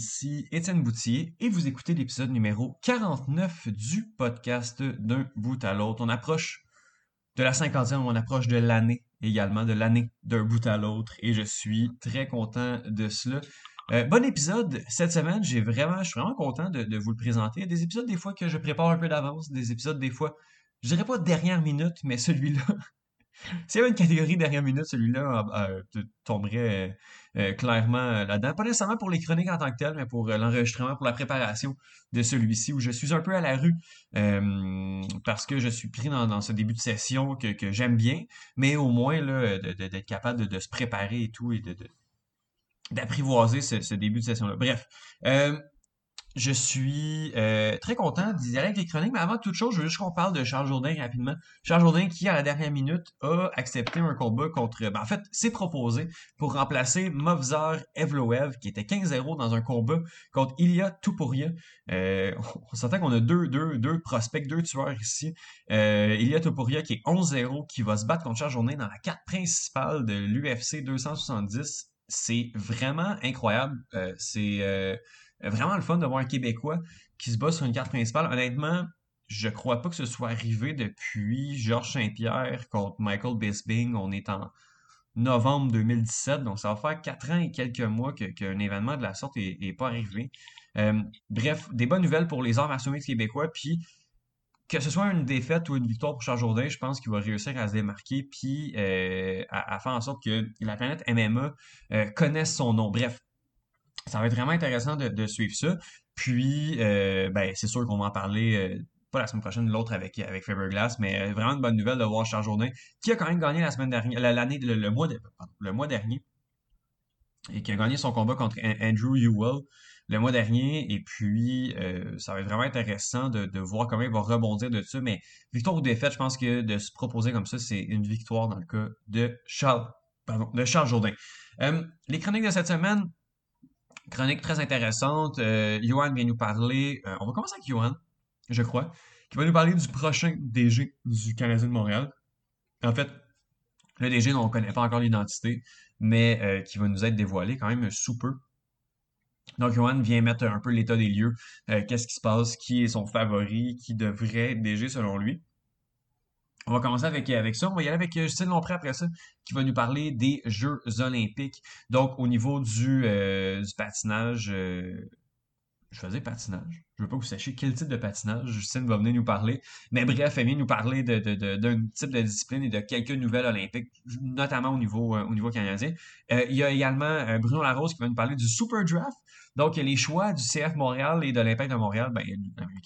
Ici Étienne Boutier et vous écoutez l'épisode numéro 49 du podcast d'un bout à l'autre. On approche de la cinquantième, on approche de l'année également, de l'année d'un bout à l'autre et je suis très content de cela. Euh, bon épisode cette semaine, j'ai vraiment, je suis vraiment content de, vous le présenter. Des épisodes des fois que je prépare un peu d'avance, des épisodes des fois, je dirais pas dernière minute, mais celui-là, s'il y avait une catégorie dernière minute, celui-là euh, euh, tomberait euh, clairement là-dedans. Pas nécessairement pour les chroniques en tant que telles, mais pour l'enregistrement, pour la préparation de celui-ci, où je suis un peu à la rue parce que je suis pris dans, ce début de session que, j'aime bien, mais au moins d'être capable de, se préparer et tout, et de, d'apprivoiser ce, ce, début de session-là. Bref, je suis euh, très content d'y aller avec les chroniques, mais avant toute chose, je veux juste qu'on parle de Charles Jourdain rapidement. Charles Jourdain qui, à la dernière minute, a accepté un combat contre... Ben, en fait, s'est proposé pour remplacer Movzar Evloev, qui était 15-0 dans un combat contre Ilya Tupuria. Euh, on s'entend qu'on a deux, deux, deux prospects, deux tueurs ici. Euh, Ilya Tupuria qui est 11-0, qui va se battre contre Charles Jourdain dans la carte principale de l'UFC 270. C'est vraiment incroyable. Euh, c'est vraiment le fun de voir un Québécois qui se bat sur une carte principale. Honnêtement, je crois pas que ce soit arrivé depuis Georges Saint-Pierre contre Michael Bisping. On est en novembre 2017, donc ça va faire quatre ans et quelques mois qu'un événement de la sorte n'est pas arrivé. Euh, bref, des bonnes nouvelles pour les arts martiaux québécois, puis que ce soit une défaite ou une victoire pour Charles Jourdain, je pense qu'il va réussir à se démarquer, puis euh, à, faire en sorte que la planète MMA euh, connaisse son nom. Bref, ça va être vraiment intéressant de, suivre ça. Puis, euh, ben, c'est sûr qu'on va en parler, euh, pas la semaine prochaine, l'autre avec, avec Faberglass, mais euh, vraiment une bonne nouvelle de voir Charles Jourdain, qui a quand même gagné la semaine dernière, l'année, le, mois le mois dernier, et qui a gagné son combat contre Andrew Ewell le mois dernier. Et puis, ça va être vraiment intéressant de, voir comment il va rebondir de ça. Mais victoire ou défaite, je pense que de se proposer comme ça, c'est une victoire dans le cas de Charles, pardon, de Charles Jourdain. les chroniques de cette semaine, Chronique très intéressante. Euh, Johan vient nous parler. Euh, on va commencer avec Johan, je crois, qui va nous parler du prochain DG du Canadien de Montréal. En fait, le DG on ne connaît pas encore l'identité, mais euh, qui va nous être dévoilé quand même sous peu. Donc, Johan vient mettre un peu l'état des lieux. Qu'est-ce qui se passe? Qui est son favori? Qui devrait DG selon lui? On va commencer avec, avec ça. On va y aller avec euh, Justine Lompré après ça, qui va nous parler des Jeux olympiques. Donc, au niveau du, euh, patinage, euh, je faisais patinage. Je veux pas que vous sachiez quel type de patinage Justine va venir nous parler. Mais bref, elle vient nous parler d'un type de discipline et de quelques nouvelles olympiques, notamment au niveau, au niveau canadien. il y a également Bruno Larose qui va nous parler du Super Draft. Donc, les choix du CF Montréal et de l'Impact de Montréal, ben,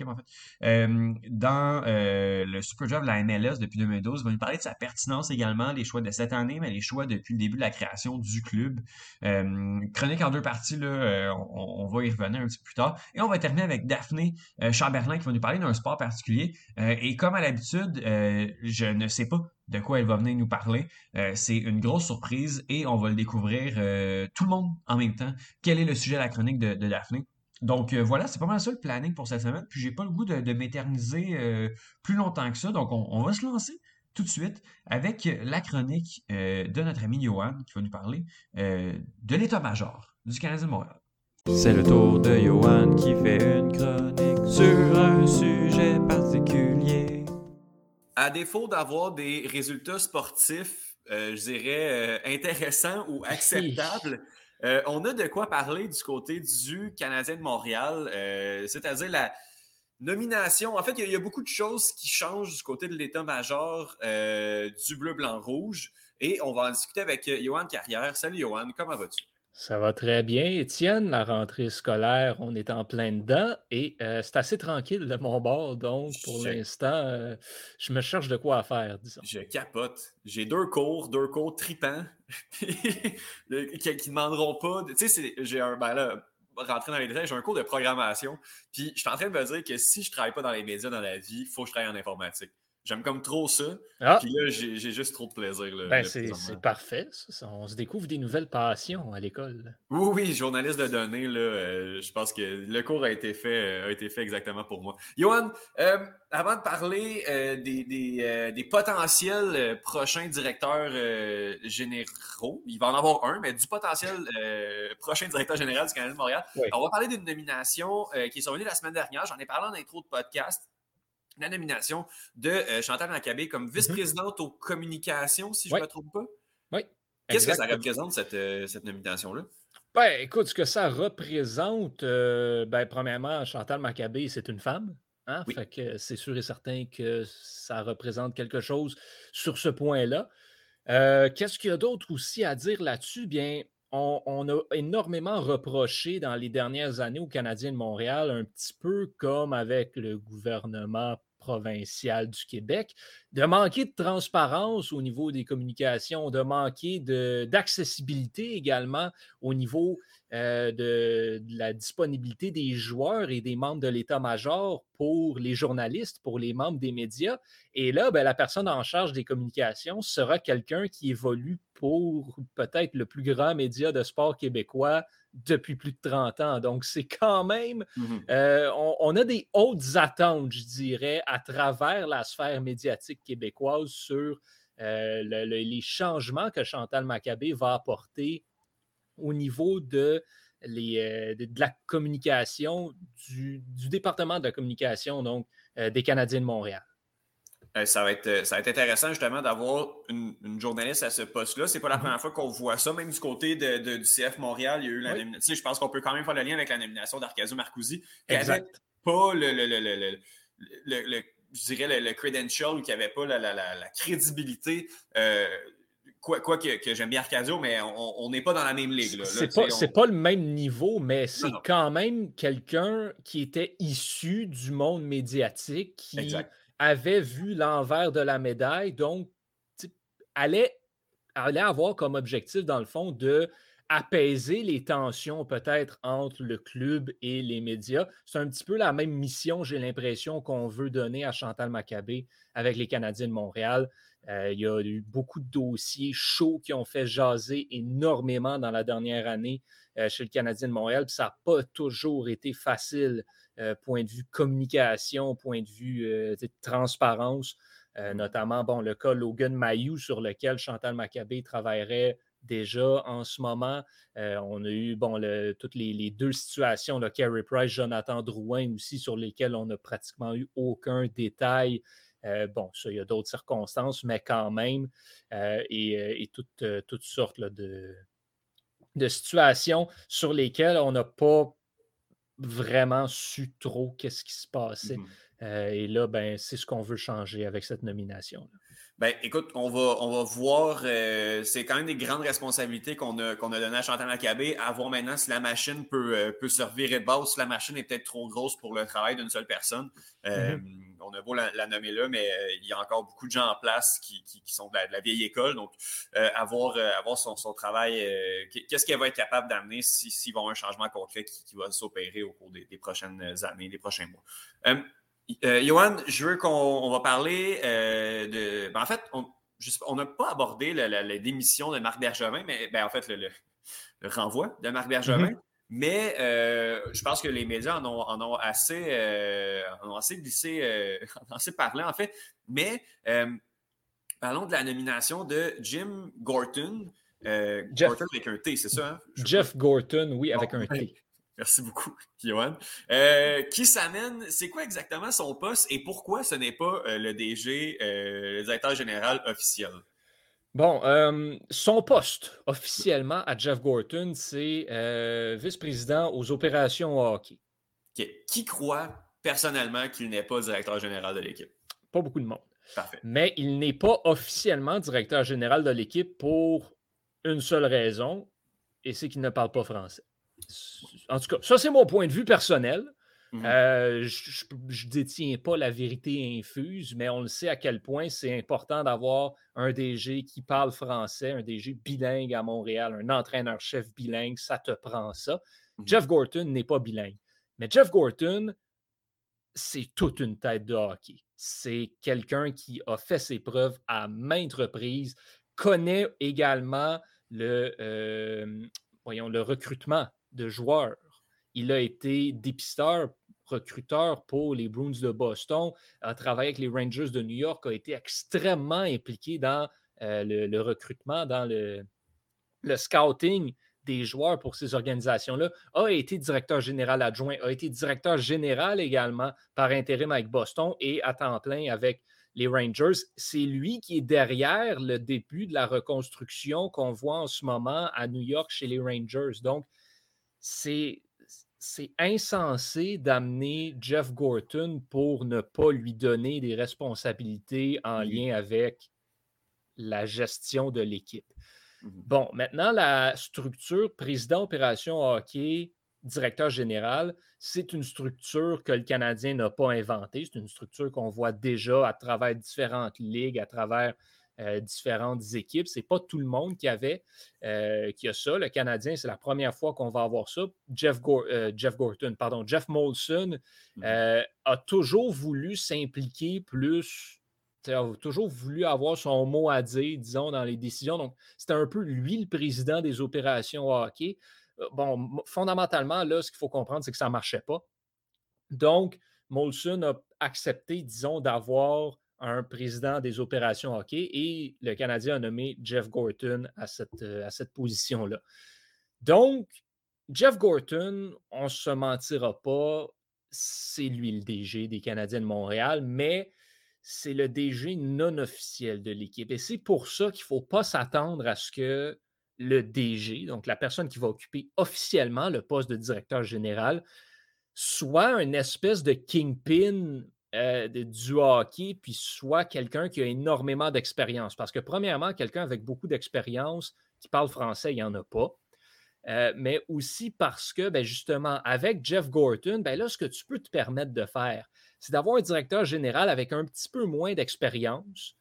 en fait, euh, dans euh, le Super Draft de la MLS depuis 2012, il va nous parler de sa pertinence également, les choix de cette année, mais les choix depuis le début de la création du club. Euh, chronique en deux parties, là, on, va y revenir un petit peu plus tard. Et on va terminer avec Daphné Chamberlain qui va nous parler d'un sport particulier. et comme à l'habitude, je ne sais pas de quoi elle va venir nous parler. Euh, c'est une grosse surprise et on va le découvrir euh, tout le monde en même temps. Quel est le sujet de la chronique de, Daphné? Donc euh, voilà, c'est pas mal ça le planning pour cette semaine. Puis j'ai pas le goût de, m'éterniser plus longtemps que ça. Donc on, va se lancer tout de suite avec la chronique de notre ami Johan qui va nous parler de l'état-major du Canadien de Montréal. C'est le tour de Johan qui fait une chronique sur un sujet particulier à défaut d'avoir des résultats sportifs, euh, je dirais, euh, intéressants ou acceptables, euh, on a de quoi parler du côté du Canadien de Montréal, c'est-à-dire la nomination. En fait, il y, a beaucoup de choses qui changent du côté de l'état-major du bleu, blanc, rouge. Et on va en discuter avec Johan Carrière. Salut Johan, comment vas-tu? Ça va très bien, Étienne. La rentrée scolaire, on est en plein dedans et euh, c'est assez tranquille de mon bord. Donc, pour l'instant, euh, je me cherche de quoi faire, disons. Je capote. J'ai deux cours, deux cours tripants qui ne demanderont pas. Tu sais, j'ai un. Ben là, rentrer dans les détails, j'ai un cours de programmation. Puis, je suis en train de me dire que si je ne travaille pas dans les médias dans la vie, il faut que je travaille en informatique. J'aime comme trop ça. Ah, Puis là, j'ai juste trop de plaisir. Là, ben c'est parfait. ça. On se découvre des nouvelles passions à l'école. Oui, oui, journaliste de données, là, euh, je pense que le cours a été fait, euh, a été fait exactement pour moi. Johan, euh, avant de parler des, des, des potentiels prochains directeurs généraux, il va en avoir un, mais du potentiel prochain directeur général du Canada de Montréal, Oui. on va parler d'une nomination qui est survenue la semaine dernière. J'en ai parlé en intro de podcast. La nomination de euh, Chantal Maccabé comme vice-présidente aux communications, si je ne Oui. me trompe pas. Oui. Qu'est-ce que ça représente, cette, euh, cette nomination-là? Ben, écoute, ce que ça représente, euh, ben, premièrement, Chantal Maccabé, c'est une femme. Hein? Oui. Fait que c'est sûr et certain que ça représente quelque chose sur ce point-là. Euh, Qu'est-ce qu'il y a d'autre aussi à dire là-dessus? Bien, on, a énormément reproché dans les dernières années aux Canadiens de Montréal, un petit peu comme avec le gouvernement provincial du Québec, de manquer de transparence au niveau des communications, de manquer d'accessibilité également au niveau euh, de, de la disponibilité des joueurs et des membres de l'état-major pour les journalistes, pour les membres des médias. Et là, ben, la personne en charge des communications sera quelqu'un qui évolue pour peut-être le plus grand média de sport québécois depuis plus de 30 ans. Donc, c'est quand même euh, on, on a des hautes attentes, je dirais, à travers la sphère médiatique québécoise sur euh, le- le- les changements que Chantal Maccabé va apporter au niveau de, les, euh, de, de la communication, du, du département de la communication, donc des Canadiens de Montréal. Euh, ça, va être, euh, ça va être intéressant justement d'avoir une, une journaliste à ce poste-là. C'est pas la Mhm. première fois qu'on voit ça. Même du côté de, de- du CF Montréal, il y a eu la Oui. nomination. Je pense qu'on peut quand même faire le lien avec la nomination d'Arcasio Marcoussi, qui avait Exact. pas le, le, le, le- le- le- le- je dirais le, le credential ou qui n'avait pas la, la- la- la crédibilité. euh, quoi quoi que, que j'aime bien Arcadio, mais on n'est pas dans la même ligue. là. C'est pas, on- pas le même niveau, mais c'est quand même quelqu'un qui était issu du monde médiatique, qui Exact. Avait vu l'envers de la médaille, donc allait, allait avoir comme objectif, dans le fond, de apaiser les tensions peut-être entre le club et les médias. C'est un petit peu la même mission, j'ai l'impression, qu'on veut donner à Chantal Maccabé avec les Canadiens de Montréal. Euh, il y a eu beaucoup de dossiers chauds qui ont fait jaser énormément dans la dernière année euh, chez le Canadien de Montréal. Puis ça n'a pas toujours été facile, point de vue communication, point de vue euh, transparence. Euh, notamment, bon, le cas Logan Mayou sur lequel Chantal Maccabé travaillerait déjà en ce moment. Euh, on a eu bon, le- toutes les, les deux situations, le Carey Price, Jonathan Drouin aussi, sur lesquelles on n'a pratiquement eu aucun détail. Euh, bon, ça, il y a d'autres circonstances, mais quand même, euh, et, euh, et toutes, euh, toutes sortes là, de, de situations sur lesquelles on n'a pas vraiment su trop qu'est-ce qui se passait. Mhm. Euh, et là, ben, c'est ce qu'on veut changer avec cette nomination. Ben, écoute, on va, on va voir. euh, c'est quand même des grandes responsabilités qu'on a, qu'on a données à Chantal Maccabé. À voir maintenant si la machine peut, euh, peut se revirer de base, si la machine est peut-être trop grosse pour le travail d'une seule personne. Euh, On a beau la, la nommer là, mais il y a encore beaucoup de gens en place qui, qui- qui sont de la, de la vieille école. Donc, euh, à voir, euh, à voir son, son travail, qu'est-ce qu'elle va être capable d'amener si- s'il va y avoir un changement concret qui, qui va s'opérer au cours des, des prochaines années, des prochains mois. Euh, Johan, je veux qu'on on va parler euh, de. ben, en fait, on n'a pas abordé la, la- la démission de Marc Bergevin, mais ben, en fait, le, le- le renvoi de Marc Bergevin. Mais euh, je pense que les médias en ont, en ont assez, euh, en ont assez glissé, en ont assez parlé, en fait. Mais parlons de la nomination de Jim Gorton. Jeff. Gorton avec un T, c'est ça? hein? Jeff Gorton, oui, avec un T. Merci beaucoup, Johan. Euh, qui s'amène, c'est quoi exactement son poste et pourquoi ce n'est pas euh, le DG, euh, le directeur général officiel? Bon, euh, son poste officiellement à Jeff Gorton, c'est vice-président aux opérations au hockey. Qui croit personnellement qu'il n'est pas directeur général de l'équipe? Pas beaucoup de monde. Parfait. Mais il n'est pas officiellement directeur général de l'équipe pour une seule raison, et c'est qu'il ne parle pas français. En tout cas, ça, c'est mon point de vue personnel. Mhm. Euh, je ne détiens pas la vérité infuse, mais on le sait à quel point c'est important d'avoir un DG qui parle français, un DG bilingue à Montréal, un entraîneur-chef bilingue, ça te prend ça. Mhm. Jeff Gorton n'est pas bilingue. Mais Jeff Gorton c'est toute une tête de hockey. C'est quelqu'un qui a fait ses preuves à maintes reprises, connaît également le, euh, voyons, le recrutement de joueurs. Il a été dépisteur, recruteur pour les Bruins de Boston, a travaillé avec les Rangers de New York, a été extrêmement impliqué dans euh, le, recrutement, dans le, le scouting des joueurs pour ces organisations-là, a été directeur général adjoint, a été directeur général également par intérim avec Boston et à temps plein avec les Rangers. C'est lui qui est derrière le début de la reconstruction qu'on voit en ce moment à New York chez les Rangers. Donc, c'est c'est insensé d'amener Jeff Gorton pour ne pas lui donner des responsabilités en lien avec la gestion de l'équipe. Mmh bon, maintenant, la structure président opération hockey, directeur général, c'est une structure que le Canadien n'a pas inventée. C'est une structure qu'on voit déjà à travers différentes ligues, à travers euh, différentes équipes. Ce n'est pas tout le monde qui avait euh, qui a ça. Le Canadien, c'est la première fois qu'on va avoir ça. Jeff, euh, Jeff Gorton, pardon, Jeff Molson mmh a toujours voulu s'impliquer plus a toujours voulu avoir son mot à dire, disons, dans les décisions. Donc, c'était un peu lui le président des opérations hockey. Bon, fondamentalement, là, ce qu'il faut comprendre, c'est que ça ne marchait pas. Donc, Molson a accepté, disons, d'avoir un président des opérations hockey et le Canadien a nommé Jeff Gorton à cette, euh, position-là. Donc, Jeff Gorton, on ne se mentira pas, c'est lui le DG des Canadiens de Montréal, mais c'est le DG non officiel de l'équipe. Et c'est pour ça qu'il ne faut pas s'attendre à ce que le DG, donc la personne qui va occuper officiellement le poste de directeur général, soit une espèce de kingpin euh, du hockey, puis soit quelqu'un qui a énormément d'expérience. Parce que, premièrement, quelqu'un avec beaucoup d'expérience qui parle français, il n'y en a pas. Euh, mais aussi parce que, ben, justement, avec Jeff Gorton, ben là, ce que tu peux te permettre de faire, c'est d'avoir un directeur général avec un petit peu moins d'expérience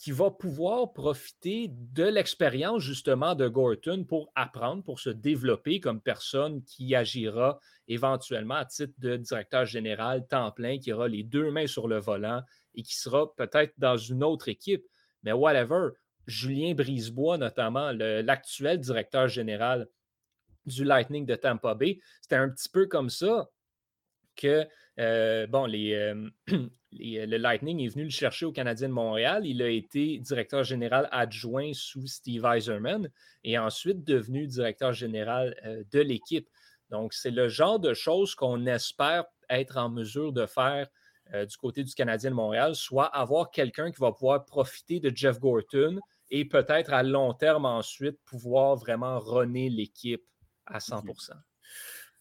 qui va pouvoir profiter de l'expérience justement de Gorton pour apprendre, pour se développer comme personne qui agira éventuellement à titre de directeur général temps plein, qui aura les deux mains sur le volant et qui sera peut-être dans une autre équipe. Mais whatever, Julien Brisebois, notamment l'actuel directeur général du Lightning de Tampa Bay, c'était un petit peu comme ça que euh, bon, les, euh, euh, le Lightning est venu le chercher au Canadien de Montréal. Il a été directeur général adjoint sous Steve Eiserman et ensuite devenu directeur général de l'équipe. Donc, c'est le genre de choses qu'on espère être en mesure de faire du côté du Canadien de Montréal, soit avoir quelqu'un qui va pouvoir profiter de Jeff Gorton et peut-être à long terme ensuite pouvoir vraiment runner l'équipe à 100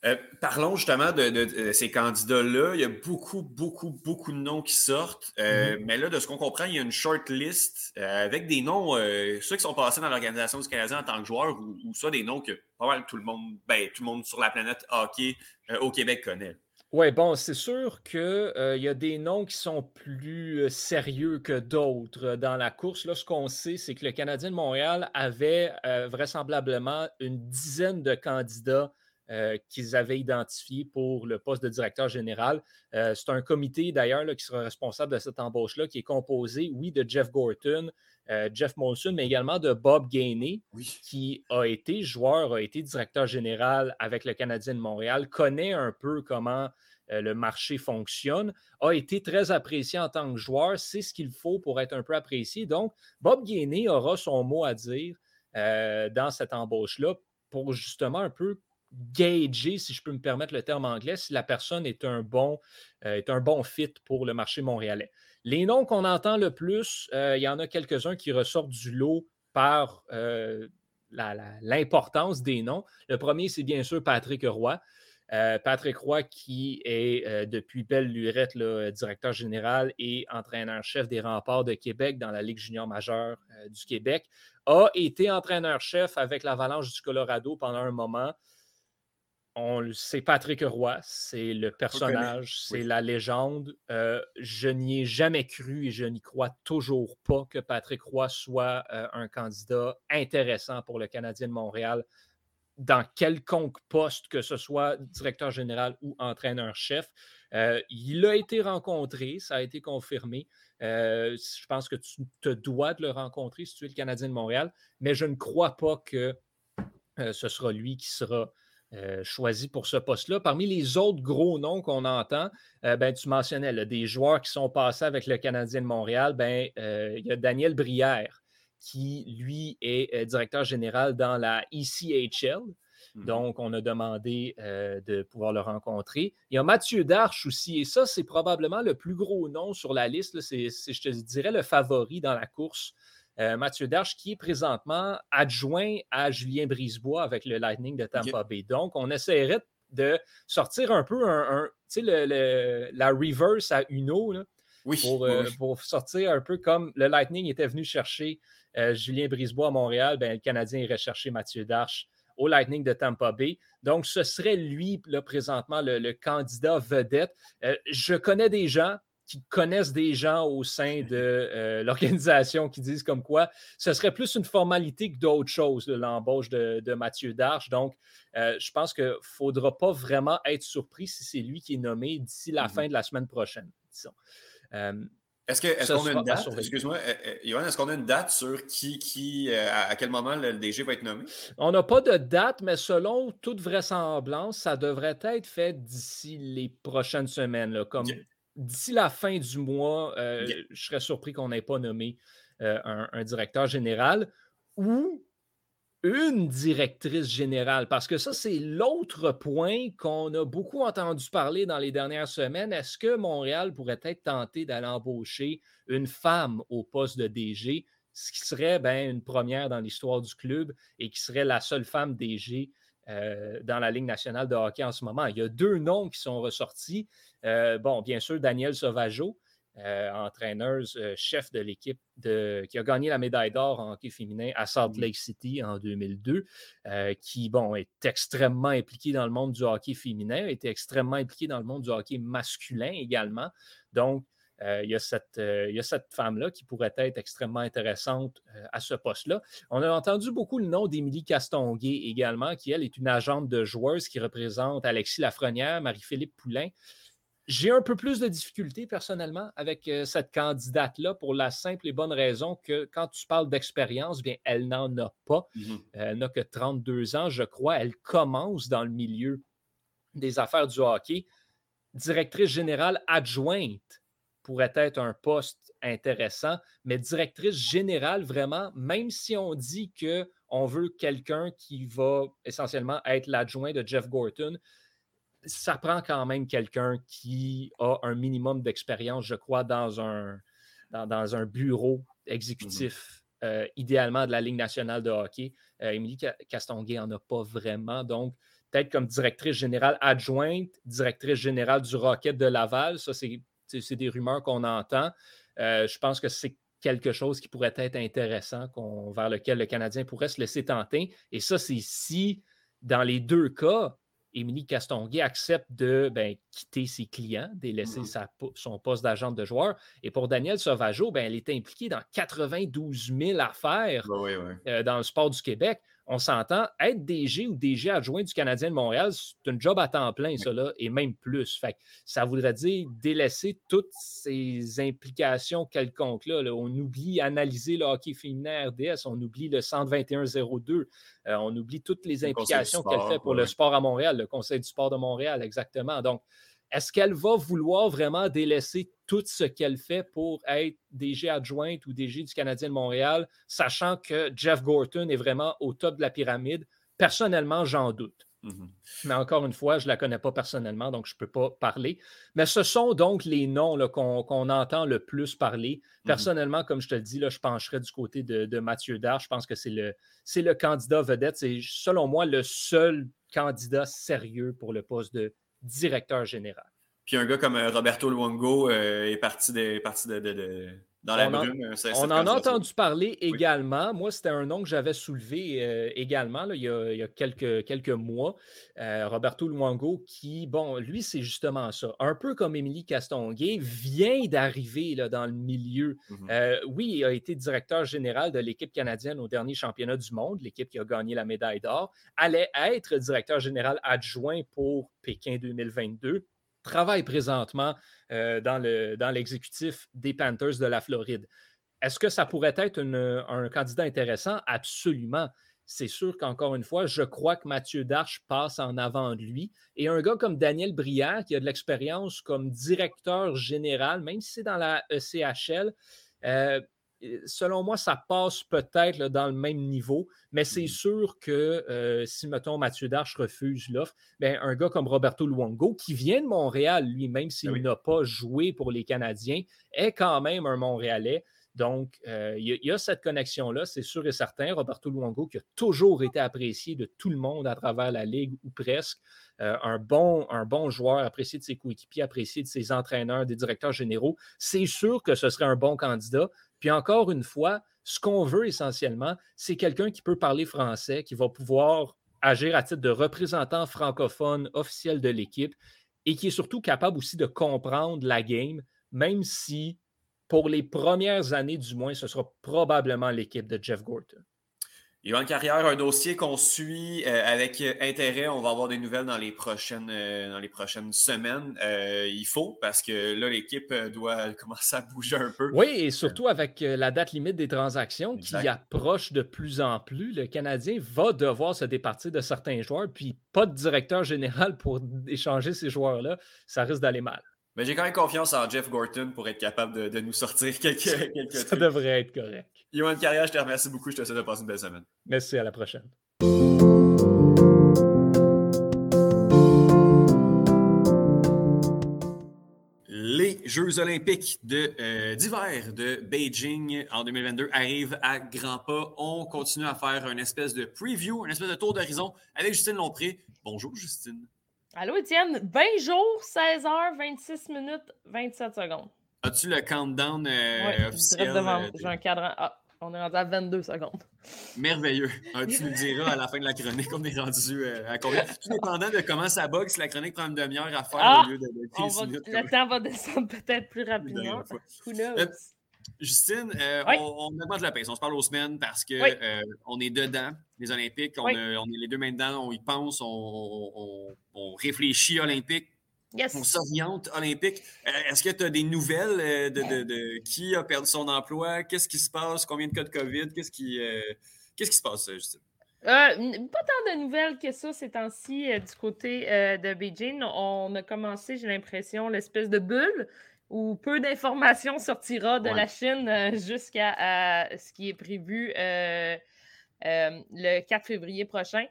euh, parlons justement de, ces candidats-là. Il y a beaucoup, beaucoup, beaucoup de noms qui sortent. Euh, mm-hmm. Mais là, de ce qu'on comprend, il y a une short list euh, avec des noms, ceux qui sont passés dans l'organisation du Canadien en tant que joueurs ou, ou soit des noms que pas mal tout le monde, ben, tout le monde sur la planète hockey au Québec connaît. Oui, bon, c'est sûr qu'il y a des noms qui sont plus sérieux que d'autres dans la course. Là, ce qu'on sait, c'est que le Canadien de Montréal avait vraisemblablement une dizaine de candidats euh, qu'ils avaient identifié pour le poste de directeur général. Euh, c'est un comité d'ailleurs qui sera responsable de cette embauche-là, qui est composé, oui, de Jeff Gorton, euh, Jeff Molson, mais également de Bob Gainey, qui a été joueur, a été directeur général avec le Canadien de Montréal, connaît un peu comment le marché fonctionne, a été très apprécié en tant que joueur, c'est ce qu'il faut pour être un peu apprécié. Donc, Bob Gainey aura son mot à dire dans cette embauche-là pour justement un peu gager, si je peux me permettre le terme anglais, si la personne est un bon, euh, est un bon fit pour le marché montréalais. Les noms qu'on entend le plus, euh, il y en a quelques-uns qui ressortent du lot par euh, l'importance des noms. Le premier, c'est bien sûr Patrick Roy. Patrick Roy, qui est depuis belle lurette directeur général et entraîneur-chef des remparts de Québec dans la Ligue junior majeure du Québec, a été entraîneur-chef avec l'Avalanche du Colorado pendant un moment c'est Patrick Roy, c'est le personnage, c'est la légende. Euh, je n'y ai jamais cru et je n'y crois toujours pas que Patrick Roy soit euh, un candidat intéressant pour le Canadien de Montréal dans quelconque poste, que ce soit directeur général ou entraîneur-chef. il a été rencontré, ça a été confirmé. je pense que tu te dois de le rencontrer si tu es le Canadien de Montréal, mais je ne crois pas que ce sera lui qui sera euh, choisi pour ce poste-là. Parmi les autres gros noms qu'on entend, euh, ben, tu mentionnais des joueurs qui sont passés avec le Canadien de Montréal. Ben, euh, il y a Daniel Brière, qui, lui, est directeur général dans la ECHL. Mmh Donc, on a demandé de pouvoir le rencontrer. Il y a Mathieu Darche aussi, et ça, c'est probablement le plus gros nom sur la liste. C'est, je te dirais, le favori dans la course euh, Mathieu Darche, qui est présentement adjoint à Julien Brisebois avec le Lightning de Tampa Bay. Donc, on essaierait de sortir un peu un, la reverse à Uno euh, pour, sortir un peu comme le Lightning était venu chercher euh, Julien Brisebois à Montréal, ben, le Canadien irait chercher Mathieu Darche au Lightning de Tampa Bay. Donc, ce serait lui, là, présentement, le, candidat vedette. je connais des gens qui connaissent des gens au sein de euh, l'organisation qui disent comme quoi ce serait plus une formalité que d'autres choses, l'embauche de, Mathieu Darche. Donc, euh, je pense qu'il ne faudra pas vraiment être surpris si c'est lui qui est nommé d'ici la mm-hmm. fin de la semaine prochaine, euh, est-ce qu'on a une date? Excuse-moi, est-ce qu'on a une date sur qui, qui à quel moment le DG va être nommé? On n'a pas de date, mais selon toute vraisemblance, ça devrait être fait d'ici les prochaines semaines. Là, comme d'ici la fin du mois, euh, je serais surpris qu'on n'ait pas nommé euh, un, directeur général ou une directrice générale, parce que ça, c'est l'autre point qu'on a beaucoup entendu parler dans les dernières semaines. Est-ce que Montréal pourrait être tenté d'aller embaucher une femme au poste de DG, ce qui serait ben, une première dans l'histoire du club et qui serait la seule femme DG euh, dans la Ligue nationale de hockey en ce moment. Il y a deux noms qui sont ressortis. Euh, bon, bien sûr, Daniel Sauvageau, euh, entraîneur, chef de l'équipe qui a gagné la médaille d'or en hockey féminin à Salt Lake City en 2002, qui, bon, est extrêmement impliqué dans le monde du hockey féminin, été extrêmement impliqué dans le monde du hockey masculin également. Donc, euh, il, y a cette, euh, cette femme-là qui pourrait être extrêmement intéressante euh, à ce poste-là. On a entendu beaucoup le nom d'Émilie Castonguay également, qui, elle, est une agente de joueuses qui représente Alexis Lafrenière, Marie-Philippe Poulain. J'ai un peu plus de difficultés personnellement avec cette candidate-là pour la simple et bonne raison que quand tu parles d'expérience, bien, elle n'en a pas. Mmh elle n'a que 32 ans, je crois. Elle commence dans le milieu des affaires du hockey. Directrice générale adjointe pourrait être un poste intéressant, mais directrice générale, vraiment, même si on dit qu'on veut quelqu'un qui va essentiellement être l'adjoint de Jeff Gorton, ça prend quand même quelqu'un qui a un minimum d'expérience, je crois, dans un, dans, un bureau exécutif, mmh euh, idéalement de la Ligue nationale de hockey. Euh, Émilie Castonguay n'en a pas vraiment. Donc, peut-être comme directrice générale adjointe, directrice générale du Rocket de Laval, ça, c'est c'est des rumeurs qu'on entend. Euh, je pense que c'est quelque chose qui pourrait être intéressant vers lequel le Canadien pourrait se laisser tenter. Et ça, c'est si, dans les deux cas, Émilie Castonguay accepte de ben, quitter ses clients, de laisser mm-hmm. son poste d'agent de joueur. Et pour Daniel Sauvageau, ben, elle était impliquée dans 92 000 affaires euh, dans le sport du Québec on s'entend, être DG ou DG adjoint du Canadien de Montréal, c'est un job à temps plein, ça, là, et même plus. Fait ça voudrait dire délaisser toutes ces implications quelconques-là. On oublie analyser le hockey féminin RDS, on oublie le 121-02, euh, on oublie toutes les implications qu'elle fait pour le sport à Montréal, le Conseil du sport de Montréal, exactement. Donc, est-ce qu'elle va vouloir vraiment délaisser tout ce qu'elle fait pour être DG adjointe ou DG du Canadien de Montréal, sachant que Jeff Gorton est vraiment au top de la pyramide? Personnellement, j'en doute. Mm-hmm. Mais encore une fois, je ne la connais pas personnellement, donc je ne peux pas parler. Mais ce sont donc les noms qu'on entend le plus parler. Mm-hmm. Personnellement, comme je te le dis, là, je pencherais du côté de, Mathieu Dard. Je pense que c'est le, le candidat vedette. C'est selon moi le seul candidat sérieux pour le poste de directeur général. Puis un gars comme euh, Roberto Luongo euh, est parti, de, parti de, dans la brume. on en a entendu parler également. Moi, c'était un nom que j'avais soulevé euh, également il, y a, quelques, quelques mois. Roberto Luongo, qui, bon, lui, c'est justement ça. Un peu comme Émilie Castonguay, vient d'arriver dans le milieu. Mm-hmm. oui, il a été directeur général de l'équipe canadienne au dernier championnat du monde, l'équipe qui a gagné la médaille d'or. Allait être directeur général adjoint pour Pékin 2022 travaille présentement dans l'exécutif des Panthers de la Floride. Est-ce que ça pourrait être un candidat intéressant? Absolument. C'est sûr qu'encore une fois, je crois que Mathieu Darche passe en avant de lui. Et un gars comme Daniel Brière, qui a de l'expérience comme directeur général, même si c'est dans la ECHL, euh, selon moi, ça passe peut-être dans le même niveau, mais c'est mmh sûr que euh, si, mettons, Mathieu Darche refuse l'offre, ben, un gars comme Roberto Luongo, qui vient de Montréal, lui, même s'il n'a pas joué pour les Canadiens, est quand même un Montréalais. Donc, euh, il y, a cette connexion-là, c'est sûr et certain. Roberto Luongo, qui a toujours été apprécié de tout le monde à travers la Ligue, ou presque, euh, un, bon, un bon joueur, apprécié de ses coéquipiers, apprécié de ses entraîneurs, des directeurs généraux, c'est sûr que ce serait un bon candidat. Puis encore une fois, ce qu'on veut essentiellement, c'est quelqu'un qui peut parler français, qui va pouvoir agir à titre de représentant francophone officiel de l'équipe et qui est surtout capable aussi de comprendre la game, même si pour les premières années du moins, ce sera probablement l'équipe de Jeff Gorton. Yvan Carrière, un dossier qu'on suit euh, avec intérêt. On va avoir des nouvelles dans les prochaines, euh, dans les prochaines semaines. Euh, il faut, parce que là, l'équipe doit commencer à bouger un peu. Oui, et surtout avec la date limite des transactions qui approche de plus en plus, le Canadien va devoir se départir de certains joueurs, puis pas de directeur général pour échanger ces joueurs-là. Ça risque d'aller mal. Mais j'ai quand même confiance en Jeff Gorton pour être capable de, nous sortir quelques, quelques Ça devrait être correct. Yohan Carrière, je te remercie beaucoup. Je te souhaite de passer une belle semaine. Merci, à la prochaine. Les Jeux olympiques euh, d'hiver de, Beijing en 2022 arrivent à grands pas. On continue à faire une espèce de preview, une espèce de tour d'horizon avec Justine Lompré. Bonjour, Justine. Allô, Étienne. 20 jours, 16 heures, 26 minutes, 27 secondes. As-tu le countdown euh, officiel? Euh, J'ai un cadran. Ah, on est rendu à 22 secondes. Merveilleux. Ah, tu nous diras à la fin de la chronique, on est rendu euh, à combien? Tout dépendant de comment ça bug, si la chronique prend une demi-heure à faire ah, au lieu de, 15 minutes. Le temps va descendre peut-être plus rapidement. Who knows? Justine, euh, on, on, augmente la pace. On se parle aux semaines parce qu'on euh, on est dedans, les Olympiques. On, on, est les deux mains dedans, on y pense, on, réfléchit olympique. On s'oriente olympique. Euh, est-ce que tu as des nouvelles de, qui a perdu son emploi? Qu'est-ce qui se passe? Combien de cas de COVID? Qu'est-ce qui, qu'est-ce qui se passe, Justine? pas tant de nouvelles que ça ces temps-ci du côté de Beijing. On a commencé, j'ai l'impression, l'espèce de bulle où peu d'informations sortira de la Chine euh, jusqu'à ce qui est prévu euh, euh, le 4 février prochain.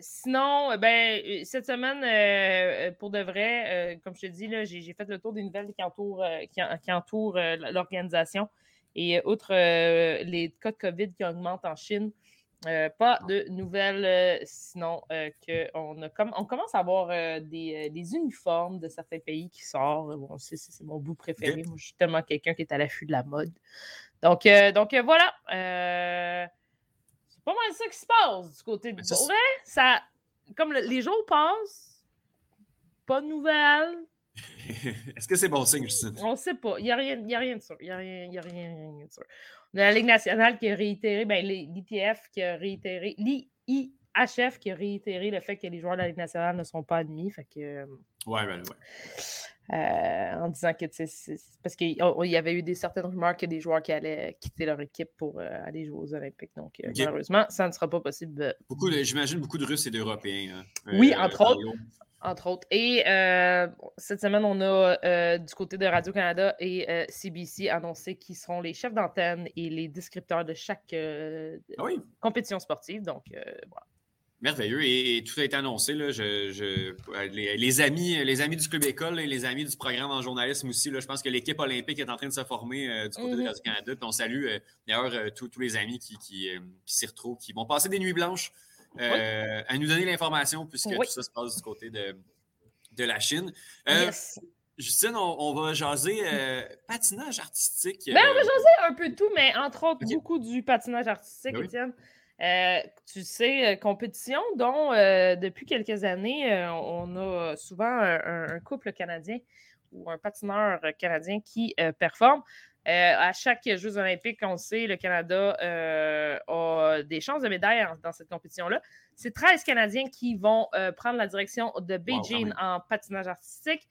Sinon, ben, cette semaine, pour de vrai, comme je te dis, j'ai fait le tour des nouvelles qui entourent, qui entourent l'organisation. Et outre les cas de COVID qui augmentent en Chine, euh, pas de nouvelles, euh, sinon euh, qu'on on commence à avoir des, uniformes de certains pays qui sortent. Bon, c'est, mon bout préféré. Moi, je suis tellement quelqu'un qui est à l'affût de la mode. Donc, donc voilà. C'est pas mal ça qui se passe du côté de. Pour ça, comme les jours passent, pas de nouvelles. Est-ce que c'est bon signe, On ne sait pas. Il n'y a, rien, a rien de sûr. Il n'y a, rien, y a rien, de sûr de la Ligue nationale qui a réitéré, ben, l'ITF qui a réitéré, l'IHF qui a réitéré le fait que les joueurs de la Ligue nationale ne sont pas admis. Fait que, euh, ouais, ben, ouais. Euh, en disant que c'est parce qu'il y avait eu des certaines rumeurs que des joueurs qui allaient quitter leur équipe pour euh, aller jouer aux Olympiques. Donc, malheureusement, ça ne sera pas possible. J'imagine beaucoup de Russes et d'Européens. Hein. oui, entre autres entre autres. Et euh, cette semaine, on a euh, du côté de Radio-Canada et CBC euh, annoncé qui seront les chefs d'antenne et les descripteurs de chaque ah compétition sportive. Donc, voilà. Merveilleux. Et, tout a été annoncé. Là, je, les, amis, les amis du Club École et les amis du programme en journalisme aussi, là, je pense que l'équipe olympique est en train de se former du côté de mm-hmm. Radio-Canada. on salue d'ailleurs tous les amis qui, qui, qui s'y retrouvent, qui vont passer des nuits blanches euh, à nous donner l'information, puisque tout ça se passe du côté de, de la Chine. Euh, Justine, on, va jaser euh, patinage artistique. Ben, on va jaser un peu de tout, mais entre autres, beaucoup du patinage artistique, ben Étienne. tu sais, compétition dont depuis quelques années, on a souvent un, couple canadien ou un patineur canadien qui performe. Euh, à chaque Jeux olympiques, on sait, le Canada euh, a des chances de médaille dans cette compétition-là. C'est 13 Canadiens qui vont euh, prendre la direction de Beijing en patinage artistique.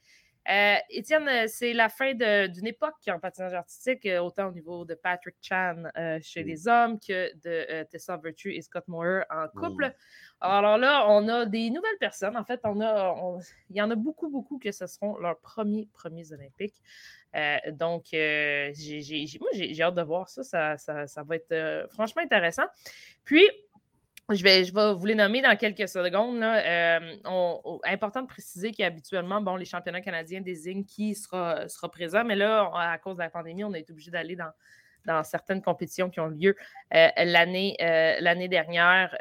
Euh, Étienne, euh, c'est la fin d'une époque en patinage artistique, euh, autant au niveau de Patrick Chan euh, chez les hommes que de euh, Tessa Virtue et Scott Moore en couple. Alors là, on a des nouvelles personnes. En fait, on a, on- il y en a beaucoup, beaucoup que ce seront leurs premiers premiers Olympiques. Donc, j'ai- moi, j'ai hâte de voir ça. Ça, ça- ça va être franchement intéressant. Puis, je vais, je vais vous les nommer dans quelques secondes. Euh, on- important de préciser qu'habituellement, bon, les championnats canadiens désignent qui sera, sera présent, mais là, à cause de la pandémie, on a été obligé d'aller dans, dans certaines compétitions qui ont lieu euh, l'année euh, l'année dernière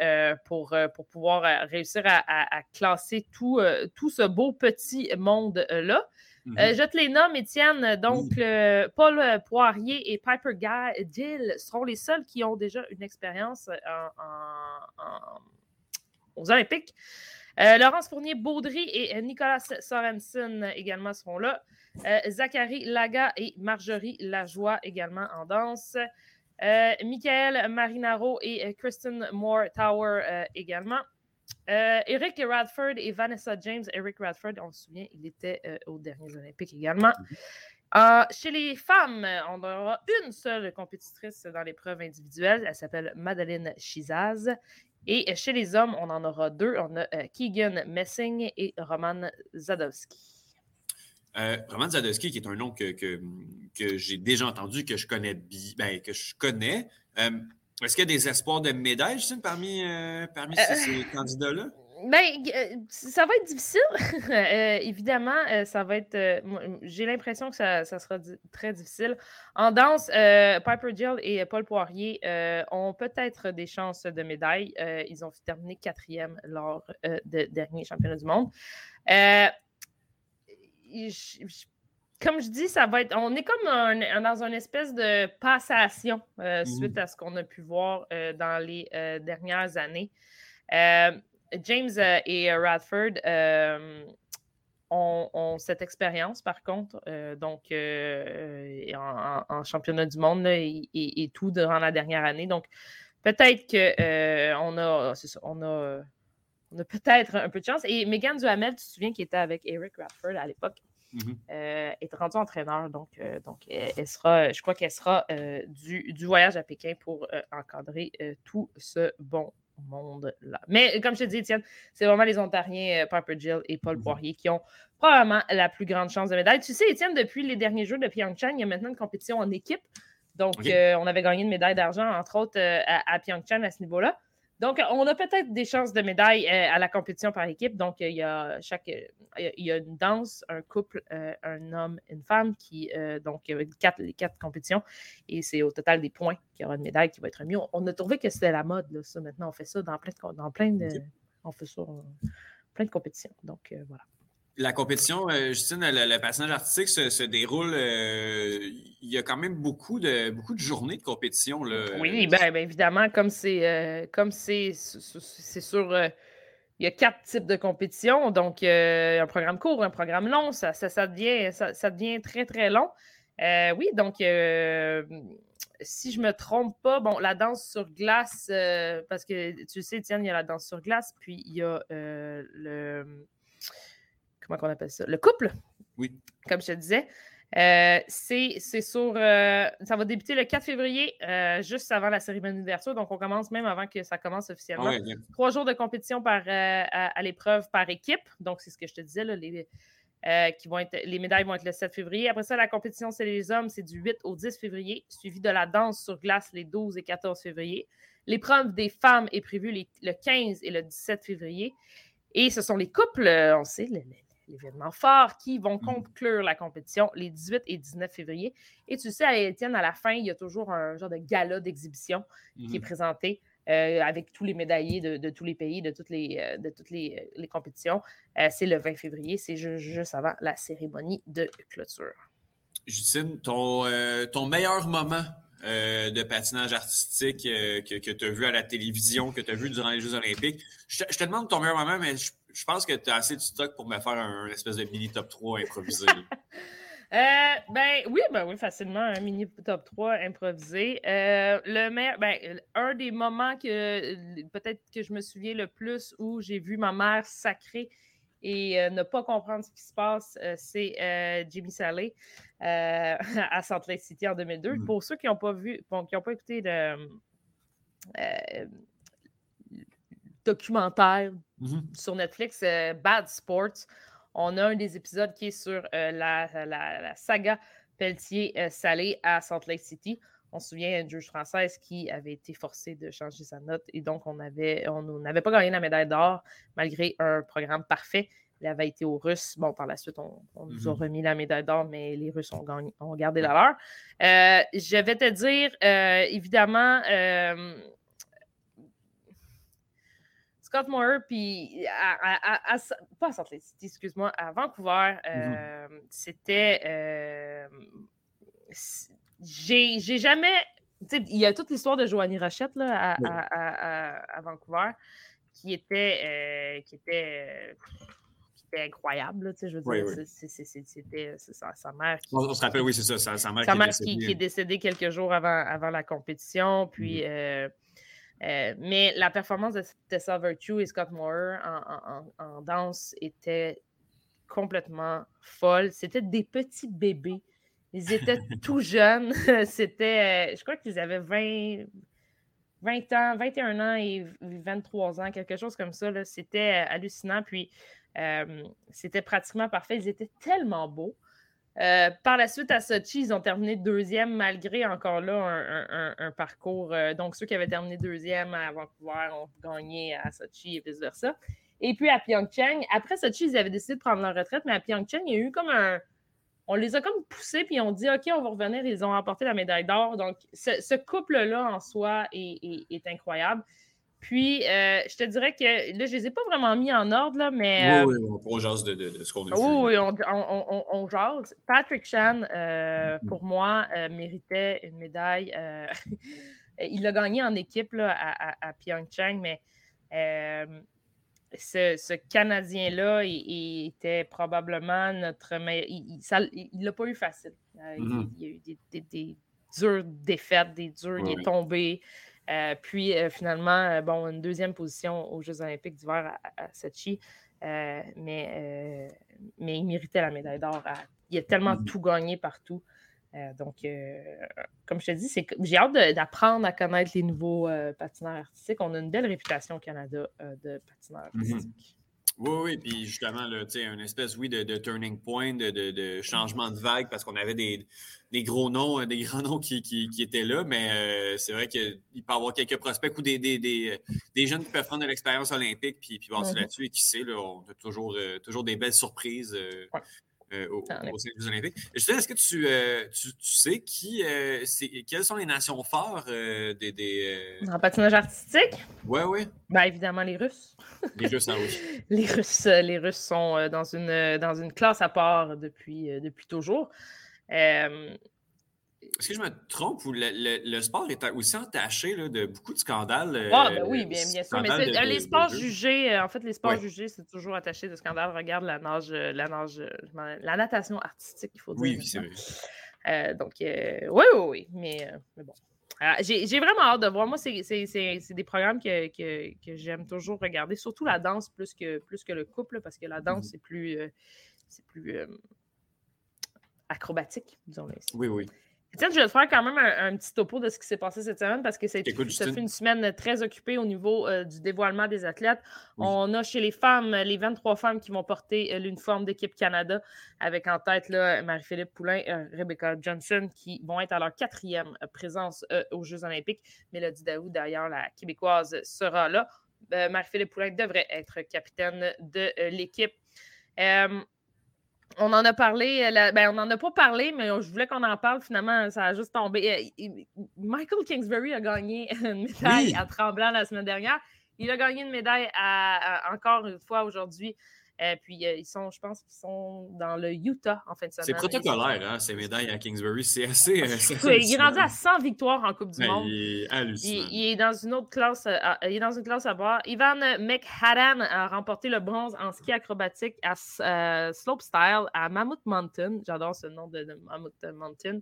pour, pour pouvoir réussir à, à- classer tout, tout ce beau petit monde-là. Mhm. Euh, je te les nomme, Étienne. Donc, euh, Paul euh, Poirier et Piper Gill seront les seuls qui ont déjà une expérience en- en- en- aux Olympiques. Euh, Laurence Fournier-Baudry et euh, Nicolas Sorensen également seront là. Zachary Laga et Marjorie Lajoie également en danse. Michael Marinaro et Kristen Moore Tower également. Euh, Eric Radford et Vanessa James. Eric Radford, on se souvient, il était euh, aux derniers Olympiques également. Euh, chez les femmes, on aura une seule compétitrice dans l'épreuve individuelle. Elle s'appelle Madeleine Chizaz. Et chez les hommes, on en aura deux. On a euh, Keegan Messing et Roman Zadowski. Euh, Roman Zadowski, qui est un nom que, que, que j'ai déjà entendu, que je connais bi- ben, que je connais. Euh, Est-ce qu'il y a des espoirs de médaille, Justine, parmi, euh, parmi ces, ces candidats-là? Ben, euh, ça va être difficile. Euh, évidemment, euh, ça va être. euh, J'ai l'impression que ça, ça sera di- très difficile. En danse, euh, Piper Gill et Paul Poirier euh, ont peut-être des chances de médaille. Euh, ils ont terminé quatrième lors euh, de dernier championnat du monde. Euh, je- je- comme je dis, ça va être. On est comme un- dans une espèce de passation euh, Mhm. suite à ce qu'on a pu voir euh, dans les euh, dernières années. James et Radford ont, ont cette expérience, par contre, donc en, championnat du monde là, et, et- et tout durant la dernière année. Donc, peut-être qu'on a, ça, on a, on a peut-être un peu de chance. Et Megan Duhamel, tu te souviens, qui était avec Eric Radford à l'époque, Mhm. euh, est rendue entraîneur. Donc, euh, donc elle, elle sera, je crois qu'elle sera euh, du, du voyage à Pékin pour euh, encadrer euh, tout ce bon monde-là. Mais comme je te dis, Étienne, c'est vraiment les Ontariens, euh, Piper Gill et Paul Mhm. Poirier, qui ont probablement la plus grande chance de médaille. Tu sais, Étienne, depuis les derniers Jeux de Pyeongchang, il y a maintenant une compétition en équipe. Donc, euh, on avait gagné une médaille d'argent, entre autres, euh, à, à Pyeongchang à ce niveau-là. Donc, on a peut-être des chances de médaille euh, à la compétition par équipe. Donc, il y a chaque, il y a- une danse, un couple, euh, un homme, une femme qui, euh, donc, il y a quatre, les quatre compétitions. Et c'est au total des points qu'il y aura une médaille qui va être remise. On, a trouvé que c'était la mode, là, ça. Maintenant, on fait ça dans plein de, dans plein de, on fait ça plein de compétitions. Donc, voilà. La compétition, euh, Justine, le, le patinage artistique se, déroule. euh, il y a quand même beaucoup de, beaucoup de journées de compétition. Oui, ben, ben, évidemment, comme c'est euh, comme c'est sur. il y a quatre types de compétitions, donc un programme court, un programme long, ça, ça, devient, ça, devient très, très long. Oui, donc si je me trompe pas, bon, la danse sur glace, parce que tu sais, Étienne, il y a la danse sur glace, puis il y a le. Comment on appelle ça? Le couple? Oui. Comme je te disais. Euh, c'est sur. euh, ça va débuter le 4 février, euh, juste avant la cérémonie d'ouverture. Donc, on commence même avant que ça commence officiellement. Ouais. Trois jours de compétition par, à, à l'épreuve par équipe. Donc, c'est ce que je te disais. Là, les, qui vont être, les médailles vont être le 7 février. Après ça, la compétition, c'est les hommes, c'est du 8 au 10 février, suivi de la danse sur glace les 12 et 14 février. L'épreuve des femmes est prévue les- le 15 et le 17 février. Et ce sont les couples, on sait, le- le- l'événement fort, qui vont conclure la compétition les 18 et 19 février. Et tu sais, à Étienne, à la fin, il y a toujours un genre de gala d'exhibition qui est présenté euh, avec tous les médaillés de, de tous les pays, de toutes les, euh, de toutes les, euh, les compétitions. Euh, c'est le 20 février, c'est ju- juste avant la cérémonie de clôture. Justine, ton, ton meilleur moment de patinage artistique que, que tu as vu à la télévision, que tu as vu durant les Jeux Olympiques. Je te, je te demande ton meilleur moment, mais je, je pense que tu as assez de stock pour me faire un, un espèce de mini top 3 improvisé. Euh, ben oui, ben oui, facilement, un mini top 3 improvisé. Euh, le meilleur, ben, un des moments que peut-être que je me souviens le plus où j'ai vu ma mère sacrée et euh, ne pas comprendre ce qui se passe, c'est Jimmy euh, à Salt Lake City en 2002. Mm. Pour ceux qui n'ont pas vu, bon, qui n'ont pas écouté le euh, Mhm. sur Netflix, euh, Bad Sports. On a un des épisodes qui est sur euh, la, la- la saga Pelletier-Salé à Salt Lake City. On se souvient d'une juge française qui avait été forcée de changer sa note et donc on avait, on n'avait pas gagné la médaille d'or malgré un programme parfait. Il avait été aux Russes. Bon, par la suite, on, on nous a Mhm. remis la médaille d'or, mais les Russes ont, gagné, ont gardé la leur. Euh, je vais te dire, euh, évidemment, euh, Scott Moore, puis à, à- à- pas à Salt Lake City, excuse-moi, à Vancouver, euh, c'était. euh, j'ai jamais. Il y a toute l'histoire de Joanie Rochette là, à, Oui. à- Vancouver qui était, euh, qui était, euh, qui était incroyable. là, tu sais, je veux Oui, dire, oui. c'était sa, mère qui, On, se rappelle, oui, c'est ça, sa, mère sa qui est mère décédée. qui, qui est décédée quelques jours avant, avant la compétition. Puis, euh, euh, mais la performance de Tessa Virtue et Scott Moore en, en- en- en danse était complètement folle. C'était des petits bébés. Ils étaient tout jeunes. C'était, euh, je crois qu'ils avaient 20, 20 ans, 21 ans et 23 ans, quelque chose comme ça. C'était euh, hallucinant. Puis, euh, c'était pratiquement parfait. Ils étaient tellement beaux. Euh, par la suite, à Sochi, ils ont terminé deuxième, malgré encore là un, parcours. euh, donc, ceux qui avaient terminé deuxième à Vancouver ont gagné à Sochi et vice-versa. Et puis à Pyeongchang, après Sochi, ils avaient décidé de prendre leur retraite, mais à Pyeongchang, il y a eu comme un. On les a comme poussés, puis on dit OK, on va revenir. Ils ont remporté la médaille d'or. Donc, ce, couple-là en soi est incroyable. Puis, euh, je te dirais que là, je ne les ai pas vraiment mis en ordre, là, mais. euh, Oui, oui, on jase de, de, de ce qu'on a oui, oui, on, on, on, on jase. Patrick Chan, euh, pour moi, euh, méritait une médaille. euh, il a gagné en équipe là, à, à- à Pyeongchang, mais euh, ce, ce Canadien-là, il, il était probablement notre meilleur. Il ne l'a pas eu facile. Euh, il- Mhm. il, y a eu des, des- des dures défaites, des durs. il Ouais, est tombé. Euh, puis euh, finalement, euh, bon, une deuxième position aux Jeux olympiques d'hiver à, à Sochi. Mais, mais il méritait la médaille d'or. Il a tellement Mhm. tout gagné partout. Euh, donc, euh, comme je te dis, j'ai hâte d'apprendre à connaître les nouveaux euh, patineurs artistiques. On a une belle réputation au Canada de patineurs Mhm. artistiques. Oui, oui, puis justement, là, tu sais, une espèce, oui, de, de turning point, de, de- de changement de vague, parce qu'on avait des, des gros noms, euh, des grands noms qui, qui- qui étaient là, mais euh, c'est vrai qu'il peut y avoir quelques prospects ou des, des, jeunes qui peuvent prendre de l'expérience olympique, puis, puis passer Mhm. là-dessus, et qui sait, là, on a toujours, euh, toujours des belles surprises euh, Ouais. Euh, au, ouais. au sein des Jeux olympiques. Je sais, est-ce que tu, euh, tu, tu sais qui, euh, quelles sont les nations fortes euh, des... des euh, En patinage artistique, Ouais, ouais, ben, évidemment, les Russes. les Jeux, ça, oui. Les Russes, euh, les Russes sont euh, dans une, euh, dans une classe à part depuis, euh, depuis toujours. Est-ce que je me trompe ou le, le- le sport est aussi entaché là, de beaucoup de scandales? Ah, euh, ben oui, bien, bien sûr. Mais de- euh, les sports jugés, euh, en fait, les sports Ouais. jugés, c'est toujours attaché de scandales. Regarde la nage, la nage, la natation artistique, il faut dire. Oui, oui, c'est vrai. Euh, donc, euh, oui, oui, oui. Mais, euh, mais bon. Euh, J'ai vraiment hâte de voir. Moi, c'est des programmes que, que- que j'aime toujours regarder, surtout la danse plus que, plus que le couple, parce que la danse, Mhm. c'est plus, c'est plus acrobatique, disons-le. Oui, oui. Étienne, je vais te faire quand même un, un petit topo de ce qui s'est passé cette semaine parce que Écoute, ça fait une semaine très occupée au niveau euh, du dévoilement des athlètes. Oui. On a chez les femmes les 23 femmes qui vont porter euh, l'uniforme d'équipe Canada avec en tête Marie-Philippe Poulain, euh, Rebecca Johnson qui vont être à leur quatrième euh, présence aux Jeux olympiques. Mélodie Daou, d'ailleurs, la québécoise, sera là. Marie-Philippe Poulain devrait être capitaine de l'équipe. On en a parlé, euh, la- ben, on n'en a pas parlé, mais je voulais qu'on en parle. Finalement, ça a juste tombé. Euh, Michael Kingsbury a gagné une médaille Oui. à Tremblant la semaine dernière. Il a gagné une médaille à- à- encore une fois aujourd'hui Euh, puis euh, ils sont, je pense qu'ils sont dans le Utah en fin de semaine. C'est protocolaire, hein, ces médailles à Kingsbury. C'est assez. euh, Il est rendu à 100 victoires en Coupe du Ouais, Monde. il est hallucinant. Il, il est dans une autre classe. à- il est dans une classe à bord. Ivan McHadam a remporté le bronze en ski acrobatique à slopestyle à Mammoth Mountain. J'adore ce nom de, de Mammoth Mountain.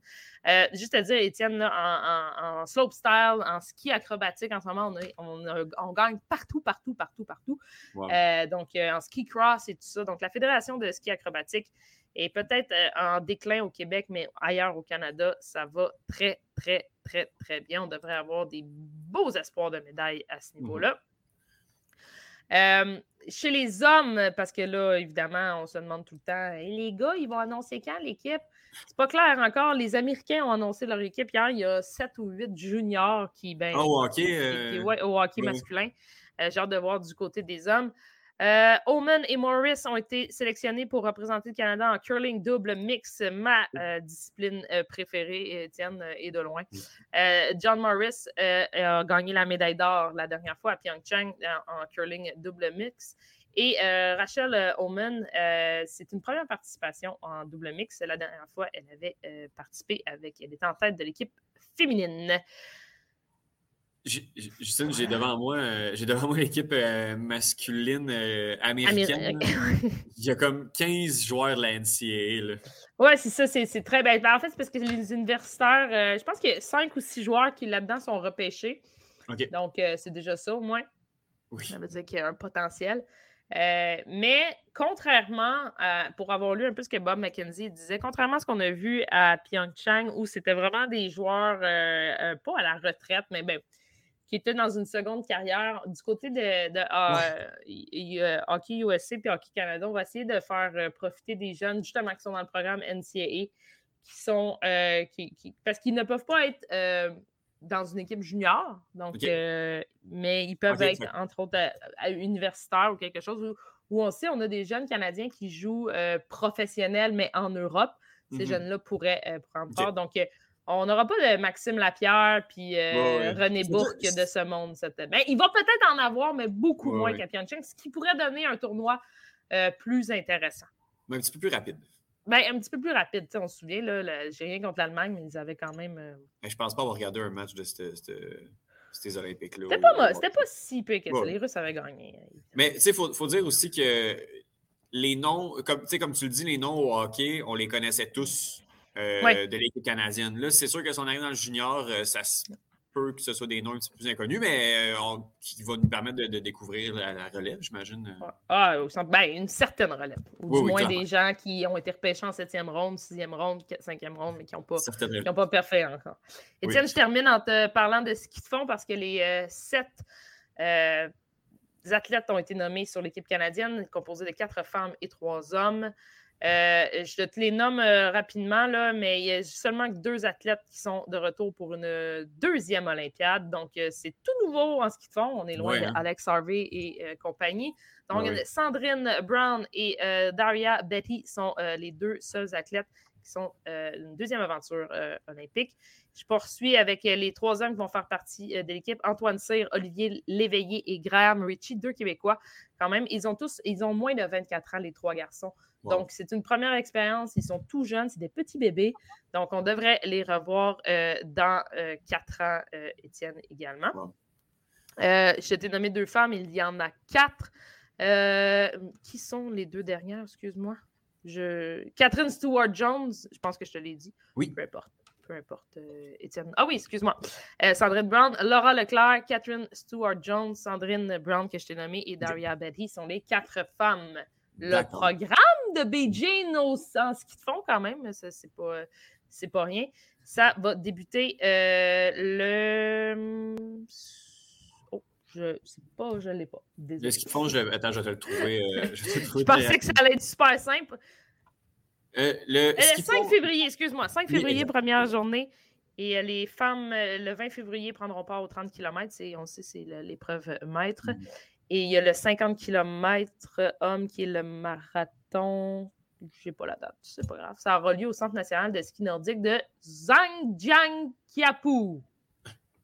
Juste à dire, Étienne, là, en, en, en slopestyle, en ski acrobatique, en ce moment, on, est- on, gagne partout, partout, partout, partout. Wow. Donc, en ski cross et tout ça. Donc, la Fédération de ski acrobatique est peut-être euh, en déclin au Québec, mais ailleurs au Canada, ça va très, très, très, très bien. On devrait avoir des beaux espoirs de médailles à ce niveau-là. Euh, chez les hommes, parce que là, évidemment, on se demande tout le temps, les gars, ils vont annoncer quand l'équipe? C'est pas clair encore. Les Américains ont annoncé leur équipe hier. Il y a 7 ou 8 juniors qui, ben, Ah, au hockey, qui- qui- euh, ouais, au hockey oui. masculin. Euh, J'ai hâte de voir du côté des hommes. Euh, Oman et Morris ont été sélectionnés pour représenter le Canada en curling double mix, ma euh, discipline euh, préférée, Étienne, euh, et de loin. John Morris a gagné la médaille d'or la dernière fois à Pyeongchang en, en curling double mix. Et Rachel Oman, c'est une première participation en double mix. La dernière fois, elle avait participé avec, elle était en tête de l'équipe féminine. Justine, j'ai devant moi, euh, j'ai devant moi l'équipe euh, masculine euh, américaine. Il y a comme 15 joueurs de la NCAA. Oui, c'est ça, c'est très bien. Ben, en fait, c'est parce que les universitaires, je pense qu'il y a cinq ou six joueurs qui là-dedans sont repêchés. Donc, c'est déjà ça au moins. Oui. Ça veut dire qu'il y a un potentiel. Mais contrairement à, pour avoir lu un peu ce que Bob McKenzie disait, contrairement à ce qu'on a vu à Pyeongchang, où c'était vraiment des joueurs, pas à la retraite, mais ben, qui étaient dans une seconde carrière, du côté de, de euh, y- y- euh, Hockey USA et Hockey Canada, on va essayer de faire euh, profiter des jeunes, justement, qui sont dans le programme NCAA, qui sont, euh, qui, qui- parce qu'ils ne peuvent pas être dans une équipe junior, donc, euh, mais ils peuvent être, entre autres, à, à universitaires ou quelque chose où, où on sait, on a des jeunes Canadiens qui jouent professionnels, mais en Europe. Ces Mhm. jeunes-là pourraient prendre part. Donc, on n'aura pas de Maxime Lapierre puis euh, Ouais, ouais. René Bourque de ce monde. cette- Ben, il va peut-être en avoir, mais beaucoup Ouais, moins qu'à Pyeongchang, ce qui pourrait donner un tournoi euh, plus intéressant. Mais un petit peu plus rapide. Ben, un petit peu plus rapide. On se souvient, là, j'ai rien contre l'Allemagne, mais ils avaient quand même. euh, Mais je pense pas avoir regardé un match de ces Olympiques-là. C'était pas, c'était pas si peu que ça. Les Russes avaient gagné. Mais tu sais, il faut, faut dire aussi que les noms, comme tu le dis, les noms au hockey, on les connaissait tous euh, Ouais. de l'équipe canadienne. Là, c'est sûr que si on arrive dans le junior, euh, ça se peut que ce soit des noms un petit peu plus inconnus, mais euh, on- qui va nous permettre de, de découvrir la, la relève, j'imagine. euh. Ah, au centre- ben, une certaine relève. Ou Oui, du oui, moins des gens qui ont été repêchés en septième ronde, sixième ronde, qu- cinquième ronde, mais qui n'ont pas, qui pas parfait encore. Étienne, je termine en te parlant de ce qu'ils font parce que les euh, sept euh, athlètes ont été nommés sur l'équipe canadienne, composée de quatre femmes et trois hommes. Euh, je te les nomme euh, rapidement, là, mais il y a seulement deux athlètes qui sont de retour pour une euh, deuxième Olympiade. Donc, c'est tout nouveau en ce qu'ils font. On est loin Ouais, hein. d'Alex Harvey et compagnie. Donc, Ouais. Sandrine Brown et Daria Betty sont les deux seuls athlètes qui sont euh, une deuxième aventure euh, olympique. Je poursuis avec euh, les trois hommes qui vont faire partie de l'équipe. Antoine Cyr, Olivier Léveillé et Graham Ritchie, deux Québécois. Quand même, ils ont tous, ils ont moins de 24 ans, les trois garçons. Wow. Donc, c'est une première expérience. Ils sont tout jeunes, c'est des petits bébés. Donc, on devrait les revoir dans quatre ans, Étienne également. Wow. Euh, je t'ai nommé deux femmes, il y en a quatre. Euh, qui sont les deux dernières, excuse-moi? Je... Catherine Stewart-Jones, je pense que je te l'ai dit. Oui. Peu importe. Peu importe, euh, Étienne. Ah oui, excuse-moi. Euh, Sandrine Brown, Laura Leclerc, Catherine Stewart-Jones, Sandrine Brown que je t'ai nommée et Daria Betty sont les quatre femmes. Le programme de Beijing au en qu'ils font quand même, ça c'est pas, c'est pas rien. Ça va débuter euh, le. Je sais pas, je l'ai pas. Désolé. Qu'ils font, je... attends, je vais te le trouver. euh, je vais te le trouver Je pensais que ça allait être super simple. Euh, le, Euh, ce qu'ils 5 font- février, excuse-moi. 5 Oui, février, première journée. Et euh, les femmes, euh, le 20 février, prendront part aux 30 km. On sait, c'est le- l'épreuve euh, maître. Mhm. Et il y a le 50 km homme qui est le marathon. Je n'ai pas la date, c'est pas grave. Ça aura lieu au Centre national de ski nordique de Zhangjiangqiapu.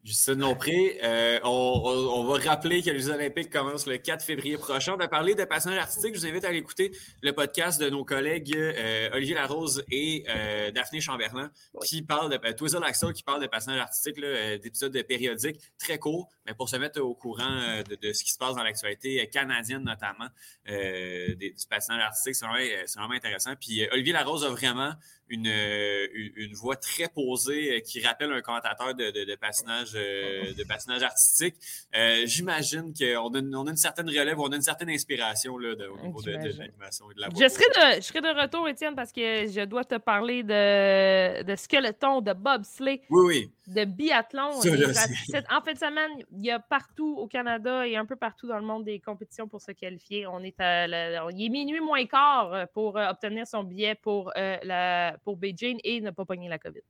Justine Lompré, euh, on, on- va rappeler que les Jeux Olympiques commencent le 4 février prochain. On va parler de patinage artistique. Je vous invite à aller écouter le podcast de nos collègues euh, Olivier Larose et euh, Daphné Chamberlain qui parlent de euh, Twizzle Axel qui parle de patinage artistique, là, euh, d'épisodes périodiques très courts, mais pour se mettre au courant de, de ce qui se passe dans l'actualité canadienne notamment des- du patinage artistique. C'est vraiment, vraiment intéressant. Puis Olivier Larose a vraiment une, euh, une, voix très posée euh, qui rappelle un commentateur de, de, de patinage, euh, de patinage artistique. Euh, J'imagine qu'on a, une- on a une certaine relève, on a une certaine inspiration là, de- au niveau de, l'animation et de la voix. Je serai, de, je serai de retour, Étienne, parce que je dois te parler de, de skeleton, de bobsleigh, Oui, oui. de biathlon. Ça, en fin de semaine, il y a partout au Canada et un peu partout dans le monde des compétitions pour se qualifier. On est à la- il est minuit moins quart pour euh, obtenir son billet pour, euh, la, pour Beijing et ne pas pogner la COVID.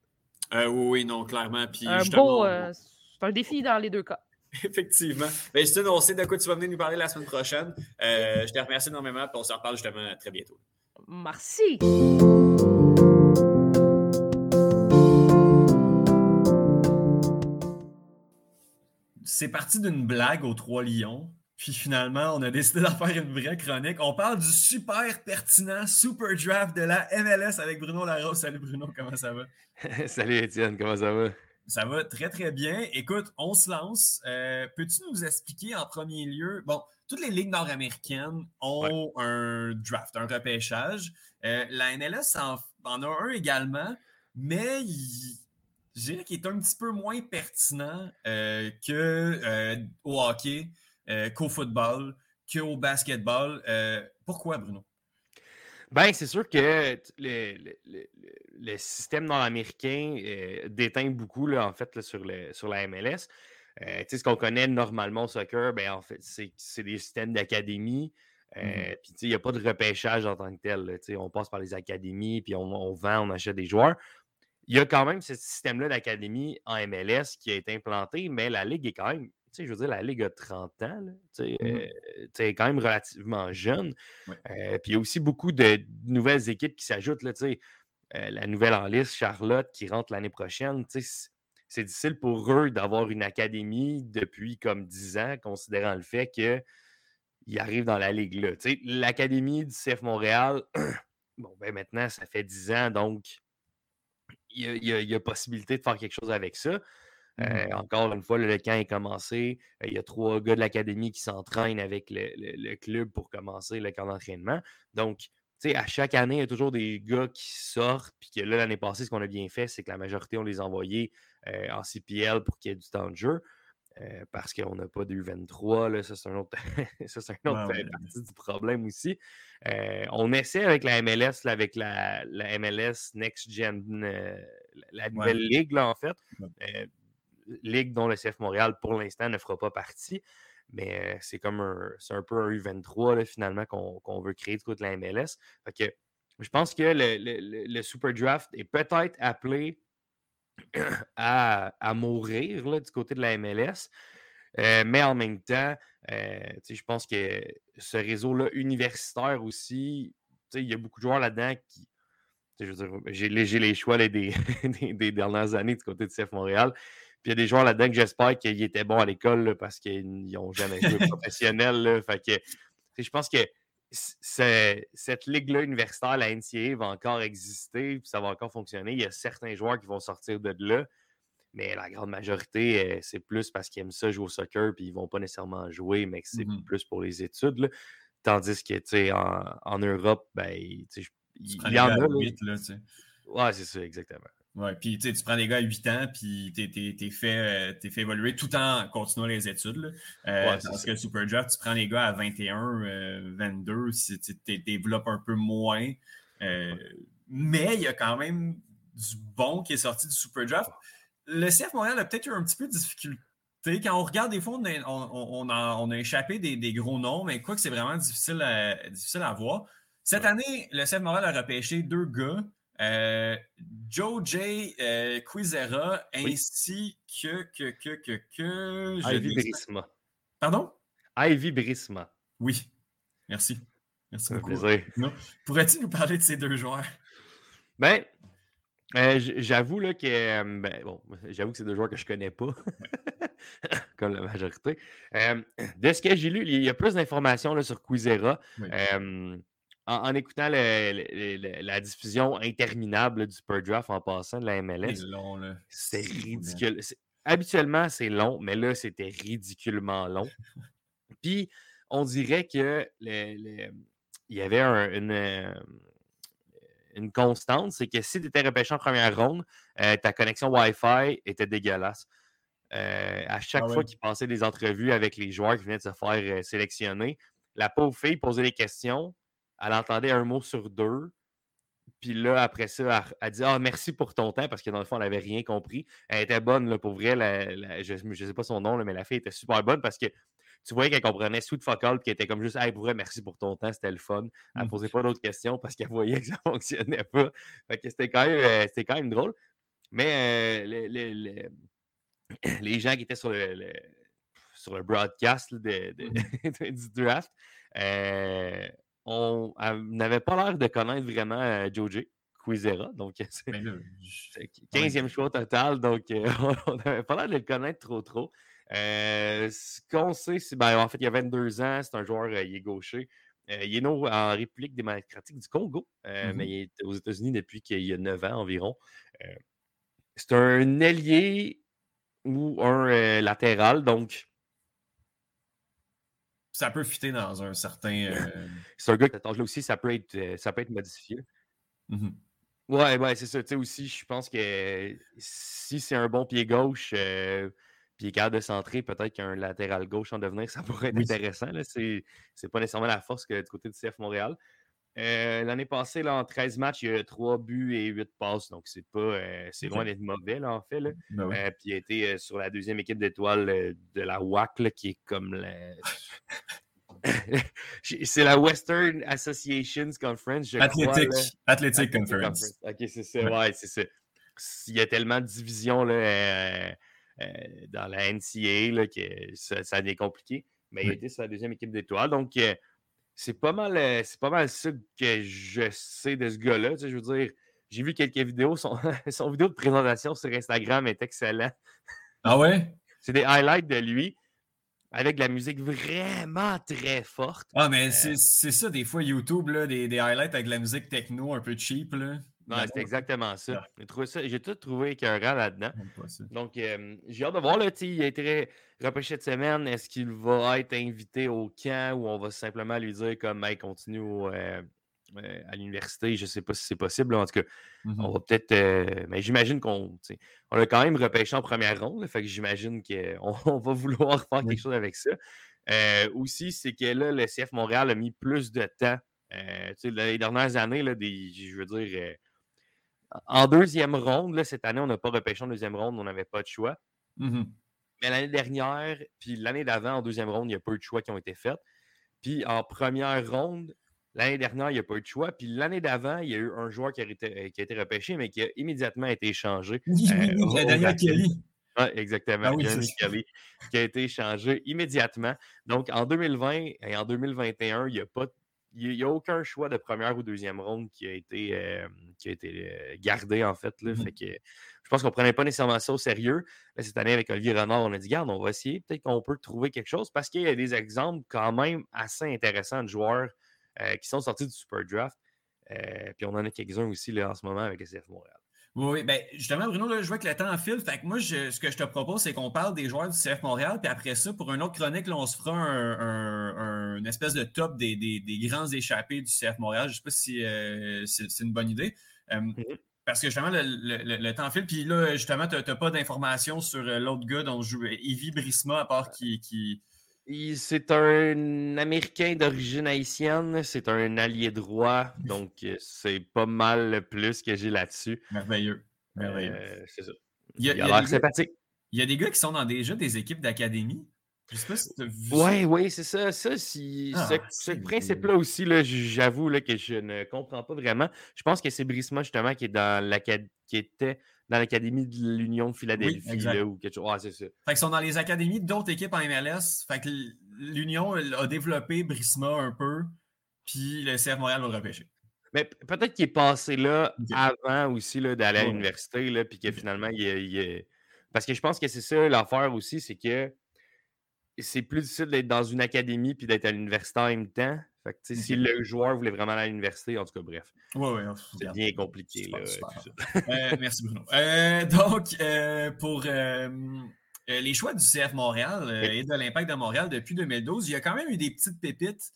Euh, oui, oui, non, clairement. Puis Un beau, euh, c'est un défi dans les deux cas. Effectivement. Ben, Justine, on sait de quoi tu vas venir nous parler la semaine prochaine. Euh, je te remercie énormément, puis on se reparle justement très bientôt. Merci. c'est parti d'une blague aux Trois Lions. Puis finalement, on a décidé d'en faire une vraie chronique. On parle du super pertinent super draft de la MLS avec Bruno Larose. Salut Bruno, comment ça va? Salut Étienne, comment ça va? Ça va très très bien. Écoute, on se lance. Euh, Peux-tu nous expliquer en premier lieu? Bon, toutes les ligues nord-américaines ont un draft, un repêchage. Euh, la NLS en, en a un également, mais il- je dirais qu'il est un petit peu moins pertinent euh, que au hockey, euh, qu'au football, qu'au basketball. Euh, pourquoi, Bruno? Ben, c'est sûr que le, le- le- le système nord-américain euh, déteint beaucoup, là, en fait, là, sur, le, sur la MLS. Euh, ce qu'on connaît normalement au soccer, ben, en fait, c'est des systèmes d'académie. Euh, Mhm. Puis, il n'y a pas de repêchage en tant que tel. là. On passe par les académies, puis on, on vend, on achète des joueurs. Il y a quand même ce système-là d'académie en MLS qui a été implanté, mais la Ligue est quand même, je veux dire, la Ligue a 30 ans. Tu euh, est quand même relativement jeune. Euh, puis il y a aussi beaucoup de nouvelles équipes qui s'ajoutent. là, tu sais. Euh, la nouvelle en liste, Charlotte, qui rentre l'année prochaine. tu sais, c- C'est difficile pour eux d'avoir une académie depuis comme 10 ans, considérant le fait qu'ils arrivent dans la ligue là. Tu sais, L'académie du CF Montréal, bon, ben maintenant, ça fait 10 ans, donc y y il y a possibilité de faire quelque chose avec ça. Euh, encore une fois, le camp est commencé. Euh, Il y a trois gars de l'académie qui s'entraînent avec le, le- le club pour commencer le camp d'entraînement. Donc, tu sais, à chaque année, il y a toujours des gars qui sortent. Puis que là, l'année passée, ce qu'on a bien fait, c'est que la majorité, on les a envoyés euh, en CPL pour qu'il y ait du temps de jeu. parce qu'on n'a pas de U23, là, ça c'est un autre, ça, c'est un autre Ouais, ouais. partie du problème aussi. On essaie avec la MLS, là, avec la, la MLS Next Gen, la- la nouvelle ligue, là, en fait. Ligue dont le CF Montréal, pour l'instant, ne fera pas partie. Mais euh, c'est comme un, un peu un U23, là, finalement, qu'on veut créer du côté de la MLS. Je pense que le, le- Super Draft est peut-être appelé à, mourir du côté de la MLS. Euh, mais en même temps, euh, je pense que ce réseau-là universitaire aussi, il y a beaucoup de joueurs là-dedans qui. J'ai les, choix des, des dernières années du côté de CF Montréal. Puis il y a des joueurs là-dedans que j'espère qu'ils étaient bons à l'école parce qu'ils n'ont jamais joué professionnel. là. Fait que, je pense que cette ligue-là universitaire, la NCAA, va encore exister, puis ça va encore fonctionner. Il y a certains joueurs qui vont sortir de là, mais la grande majorité, euh, c'est plus parce qu'ils aiment ça jouer au soccer, puis ils vont pas nécessairement jouer, mais que c'est Mhm. plus pour les études. là. Tandis que, tu sais, en, en Europe, ben, il y en a. à là. 8, là. Ouais, c'est ça, exactement. Ouais, puis tu prends des gars à 8 ans, puis t'es, t'es- t'es fait, euh, t'es fait évoluer tout en continuant les études. Euh, Ouais, parce ça. que le Super Draft, tu prends les gars à 21, euh, 22, si tu développes un peu moins. Euh, mais il y a quand même du bon qui est sorti du Super Draft. Le CF Montréal a peut-être eu un petit peu de difficulté. Quand on regarde des fois, on a, on- on a- on a échappé des, des gros noms, mais quoi que c'est vraiment difficile à, difficile à voir. Cette année, le CF Montréal a repêché deux gars. Euh, Joe J. euh, Quizera Oui. ainsi que, que, que, que, que. Ivy Brisma. Pardon? Ivy Brisma. Oui. Merci. Merci beaucoup. Pourrais-tu nous parler de ces deux joueurs? Ben, Euh, j'avoue là, que ben, bon, j'avoue que c'est deux joueurs que je connais pas, comme la majorité. de ce que j'ai lu, il y a plus d'informations sur Quizera. En, écoutant la diffusion interminable du Super Draft en passant de la MLS, c'est ridicule. Habituellement, c'est long, mais là, c'était ridiculement long. Puis, on dirait que il y avait une, une constante, c'est que si tu étais repêché en première ronde, euh, ta connexion Wi-Fi était dégueulasse. Euh, à chaque ah fois qu'il passait des entrevues avec les joueurs qui venaient de se faire euh, sélectionner, la pauvre fille posait des questions, elle entendait un mot sur deux, puis là, après ça, elle, dit Ah, merci pour ton temps, parce que dans le fond, elle n'avait rien compris. Elle était bonne, là, pour vrai. je ne sais pas son nom, mais la fille était super bonne parce que tu voyais qu'elle comprenait sweet focal qui était comme juste Hey, pour merci pour ton temps, c'était le fun. Elle ne posait pas d'autres questions parce qu'elle voyait que ça ne fonctionnait pas. Fait que c'était quand, même, euh, quand même drôle. Mais euh, les, gens qui étaient sur le, sur le broadcast de, mmh. du draft euh, on n'avait pas l'air de connaître vraiment Joji. Quizera. Donc, c'est 15e choix total. Donc, on n'avait pas l'air de le connaître trop, trop. Euh, ce qu'on sait, c'est ben, en fait, il y a 22 ans, c'est un joueur, euh, il est gaucher. Euh, il est né en République démocratique du Congo, mmh mais il est aux États-Unis depuis qu'il y a 9 ans environ. c'est un ailier ou un latéral, donc. Ça peut fitter dans un certain. c'est un gars qui là aussi, ça peut être, ça peut être modifié. Mmh ouais, ouais, c'est ça. Tu sais, aussi, je pense que si c'est un bon pied gauche, puis il est capable de centrer, peut-être qu'un latéral gauche en devenir, ça pourrait être intéressant. C'est, c'est pas nécessairement la force que du côté du CF Montréal. Euh, l'année passée, là, en 13 matchs, il y a 3 buts et 8 passes. Donc, c'est pas euh, c'est loin d'être mauvais, là, en fait. Là. Ben euh, puis il a été sur la deuxième équipe d'étoiles de la WAC, qui est comme la... c'est la Western Associations Conference, je Athletic, crois. Athletic, Conference. OK, c'est ça. Ouais, c'est ça. Il y a tellement de divisions, là dans la NCA, que ça, a été compliqué. Mais il a été sur la deuxième équipe d'étoiles. Donc, c'est pas mal euh, c'est pas mal ça que je sais de ce gars-là. je veux dire, j'ai vu quelques vidéos. Son, son, vidéo de présentation sur Instagram est excellent. Ah ouais? c'est des highlights de lui avec de la musique vraiment très forte. Ah, mais c'est ça, des fois, YouTube, là, des, des, highlights avec de la musique techno un peu cheap. Là c'est exactement ça. J'ai tout trouvé écœurant là-dedans. Donc, euh, j'ai hâte de voir. Là, il a été repêché cette semaine. Est-ce qu'il va être invité au camp ou on va simplement lui dire comme continue euh, euh, à l'université? Je ne sais pas si c'est possible. En tout cas, on mm-hmm. va peut-être. mais j'imagine qu'on on a quand même repêché en première ronde. fait que j'imagine qu'on va vouloir faire quelque chose avec ça. aussi, c'est que là, le CF Montréal a mis plus de temps. les dernières années, là, des, je veux dire en deuxième ronde, là, cette année, on n'a pas repêché en deuxième ronde, on n'avait pas de choix. Mmh Mais l'année dernière, puis l'année d'avant, en deuxième ronde, il y a peu de choix qui ont été faits. Puis en première ronde, l'année dernière, il n'y a pas eu de choix. Puis l'année d'avant, il y a eu un joueur qui a, été, qui a été repêché, mais qui a immédiatement été échangé. Oui, euh, Daniel Kelly. Oui, exactement. Ah oui, Kelly, qui a été échangé immédiatement. Donc en 2020 et en 2021, il n'y a pas de il n'y a aucun choix de première ou deuxième ronde qui a été, euh, qui a été gardé, en fait. Là. Mmh fait que, je pense qu'on ne prenait pas nécessairement ça au sérieux. cette année, avec Olivier Renard, on a dit, garde, on va essayer. Peut-être qu'on peut trouver quelque chose parce qu'il y a des exemples quand même assez intéressants de joueurs euh, qui sont sortis du Super Draft. puis on en a quelques-uns aussi là, en ce moment avec SF Montréal. Oui, ben justement, Bruno, là, je vois que le temps file. Fait que moi, ce que je te propose, c'est qu'on parle des joueurs du CF Montréal, puis après ça, pour une autre chronique, là, on se fera un, une espèce de top des, grands échappés du CF Montréal. Je ne sais pas si euh, c'est une bonne idée. Euh, mm-hmm. Parce que justement, le, temps file. Puis là, justement, tu n'as pas d'informations sur euh, l'autre gars dont je joue, Evie Brisma, à part qui, qui c'est un Américain d'origine haïtienne, c'est un allié droit, donc euh, c'est pas mal le plus que j'ai là-dessus. Merveilleux. Merveilleux. Euh, c'est ça. Il, a, l'air sympathique. Il y a des gars qui sont dans déjà des équipes d'académie. Je sais pas si tu as vu Oui, oui, c'est ça. ça si, ah, ce, principe-là aussi, là, j'avoue là, que je ne comprends pas vraiment. Je pense que c'est Brisma, justement, qui, est dans qui était dans l'Académie de l'Union de Philadelphie ou quelque chose. Ah, c'est ça. Fait qu'ils sont dans les académies d'autres équipes en MLS. Fait que l'Union a développé Brisma un peu, puis le CF Montréal va repêcher. Mais peut-être qu'il est passé là avant aussi là, d'aller à l'université, là, puis que finalement, il, il est- Parce que je pense que c'est ça l'affaire aussi, c'est que c'est plus difficile d'être dans une académie puis d'être à l'université en même temps. Fait que, si le joueur voulait vraiment aller à l'université, en tout cas, bref, Ouais, ouais, c'est bien compliqué. Là. Euh, merci Bruno. Euh, donc, euh, pour euh, les choix du CF Montréal Oui. et de l'Impact de Montréal depuis 2012, il y a quand même eu des petites pépites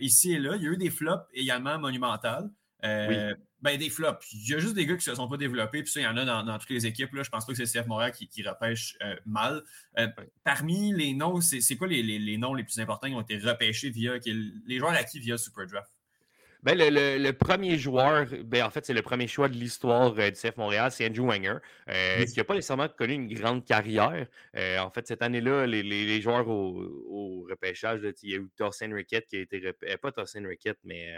ici et là. Il y a eu des flops également monumentales. Euh, Ben, des flops. Il y a juste des gars qui ne se sont pas développés, puis ça, il y en a dans, dans toutes les équipes. Là. Je pense pas que c'est le CF Montréal qui, qui repêche euh, mal. Euh. Parmi les noms, c'est quoi les, les- les noms les plus importants qui ont été repêchés via les joueurs acquis via Super Draft? Ben, le, le- le premier joueur, ben, en fait, c'est le premier choix de l'histoire euh, du CF Montréal, c'est Andrew Wenger, euh, Oui. qui n'a pas nécessairement connu une grande carrière. Euh, en fait, cette année-là, les, les- les joueurs au, au repêchage, là, il y a eu Torsen Rickett qui a été repêché. Pas Torsen Rickett, mais.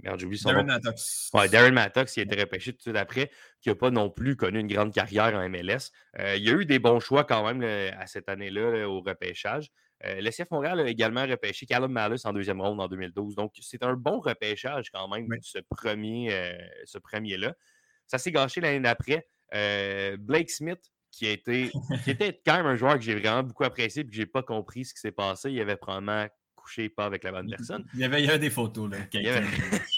Euh, merde, j'oublie son Darren nom. Mattox. Ouais, Darren Mattox, qui a été repêché tout de suite après, qui n'a pas non plus connu une grande carrière en MLS. Euh, il y a eu des bons choix quand même là, à cette année-là là, au repêchage. Euh, le CF Montréal a également repêché Callum Mallus en deuxième ronde en 2012. Donc, c'est un bon repêchage quand même, Oui. ce premier, euh, ce premier-là. Ça s'est gâché l'année d'après. Euh, Blake Smith, qui, a été, qui était quand même un joueur que j'ai vraiment beaucoup apprécié et que je n'ai pas compris ce qui s'est passé. Il avait probablement couché pas avec la bonne personne. Il y avait, il y avait des photos. Là, Il y avait,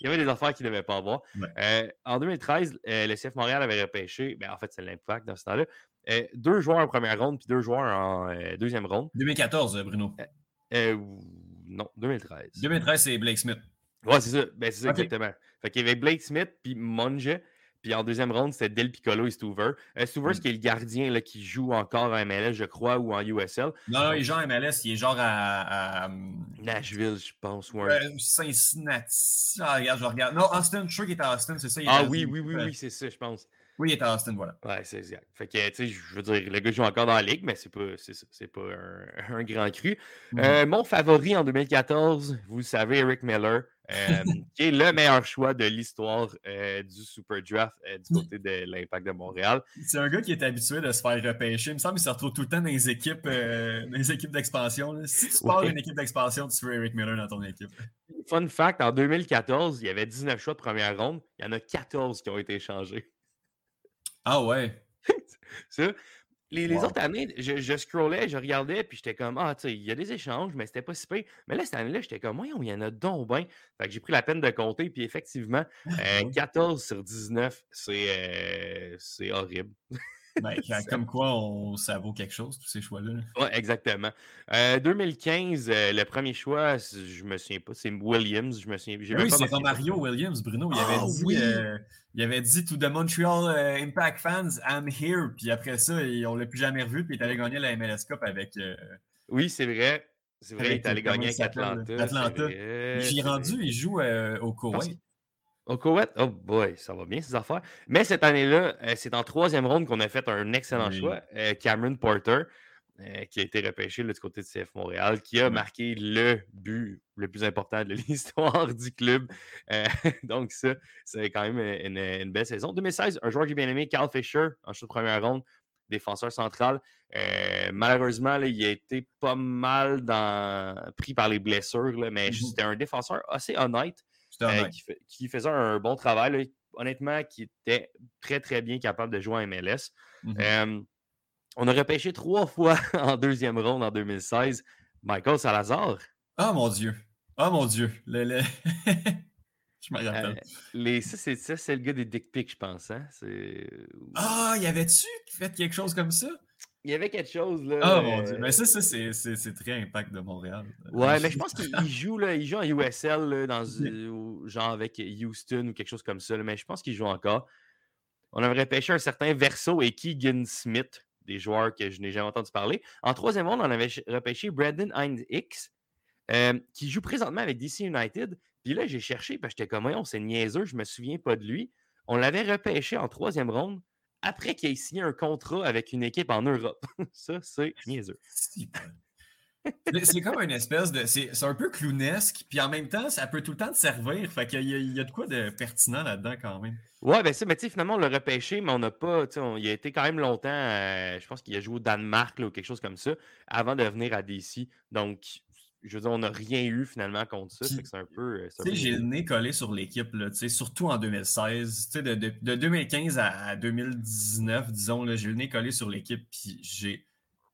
il y avait des affaires qu'il ne devait pas avoir. Ouais. Euh, en 2013, euh, le CF Montréal avait repêché, ben, en fait, c'est l'impact dans ce temps-là, euh, deux joueurs en première ronde puis deux joueurs en deuxième ronde. 2014, Bruno. Non, 2013. 2013, c'est Blake Smith. Ouais, c'est ça. Ben, c'est ça exactement. Fait qu'il y avait Blake Smith puis Monge. Puis en deuxième ronde, c'était Del Piccolo et Stuver. Euh, Stuver, Mm. c'est qui est le gardien là, qui joue encore en MLS, je crois, ou en USL. Non, non, il est genre MLS, il est genre à, à, Nashville, je pense. Ou un- euh, Cincinnati. Ah, regarde, je regarde. Non, Austin, je suis sûr qu'il est à Austin, c'est ça. il Ah oui, oui, oui, oui, c'est ça, je pense. Oui, il est à Austin, voilà. Ouais, c'est exact. Fait que, tu sais, je veux dire, le gars joue encore dans la ligue, mais c'est pas, c'est pas un, un grand cru. Mhm. Euh, mon favori en 2014, vous le savez, Eric Miller, qui est le meilleur choix de l'histoire euh, du Super Draft euh, du côté de l'Impact de Montréal. C'est un gars qui est habitué de se faire repêcher. Il me semble qu'il se retrouve tout le temps dans les équipes, euh, dans les équipes d'expansion. Si tu pars Ouais. une équipe d'expansion, tu veux Eric Miller dans ton équipe. Fun fact, en 2014, il y avait 19 choix de première ronde. Il y en a 14 qui ont été échangés. Ah ouais. Ça, les, les Wow. autres années, je, je scrollais, je regardais, puis j'étais comme, ah, tu sais, il y a des échanges, mais c'était pas si pire. Mais là, cette année-là, j'étais comme, voyons, il y en a donc bien. Fait que j'ai pris la peine de compter, puis effectivement, euh, Ouais. 14 sur 19, c'est euh, c'est horrible. Ben, comme quoi, on, ça vaut quelque chose, tous ces choix-là. là. Ouais, exactement. Euh, 2015, euh, le premier choix, je me souviens pas, c'est Williams. Je me souviens. Ben oui, pas c'est. Mario Williams, Bruno. Il avait, Ah dit, oui! euh, il avait dit to the Montreal euh, Impact fans, I'm here. Puis après ça, il- on l'a plus jamais revu. Puis il est allé gagner la MLS Cup avec. euh, Oui, c'est vrai. C'est vrai, il est allé euh, gagner avec Atlanta. Atlanta. vrai, il est c'est rendu, il joue euh, au Koweït. Au Koweït, oh boy, ça va bien ces affaires. Mais cette année-là, euh, c'est en troisième ronde qu'on a fait un excellent Oui. choix. euh, Cameron Porter, euh, qui a été repêché là, du côté de CF Montréal, qui a marqué le but le plus important de l'histoire du club. Euh, donc, ça, c'est quand même une, une belle saison. 2016, un joueur que j'ai bien aimé, Carl Fisher, en shoot de première ronde, défenseur central. Euh, malheureusement, là, il a été pas mal dans... pris par les blessures, là, mais Mhm. c'était un défenseur assez honnête. Euh, qui, faisait un bon travail. là. Honnêtement, qui était très, très bien capable de jouer en MLS. Euh, on a repêché trois fois en deuxième ronde en 2016 Michael Salazar. Ah mon Dieu. Ah mon Dieu. Le, le- je me Euh, les, ça, c'est, ça, c'est le gars des dick pics, je pense. Hein? Ah, y avait-tu fait quelque chose comme ça? Il y avait quelque chose là. Ah mon Dieu. euh, Mais ça, ça c'est, c'est- c'est très impact de Montréal. Ouais, mais je pense qu'il il joue, là, il joue en USL, là, dans, euh, genre avec Houston ou quelque chose comme ça. là, mais je pense qu'il joue encore. On avait repêché un certain Verso et Keegan Smith, des joueurs que je n'ai jamais entendu parler. En troisième ronde, on avait ch- repêché Brandon Hines X, euh, qui joue présentement avec DC United. Puis là, j'ai cherché, parce que j'étais comme, voyons, c'est niaiseux, je me souviens pas de lui. On l'avait repêché en troisième ronde après qu'il ait signé un contrat avec une équipe en Europe. ça, c'est niaiseux. C'est c'est- comme une espèce de. C'est un peu clownesque, puis en même temps, ça peut tout le temps te servir. Fait qu'il y, a- il y a de quoi de pertinent là-dedans quand même. Ouais, ben ça, mais tu sais, finalement, on l'a repêché, mais on n'a pas, on- il a été quand même longtemps, euh, je pense qu'il a joué au Danemark là, ou quelque chose comme ça, avant de venir à DC. Donc, je veux dire, on n'a rien eu finalement contre ça. Puis, fait que c'est un peu. euh, peu j'ai le nez collé sur l'équipe, là, tu sais, surtout en 2016. Tu sais, de, de- de 2015 à, à 2019, disons, là, j'ai le nez collé sur l'équipe, puis j'ai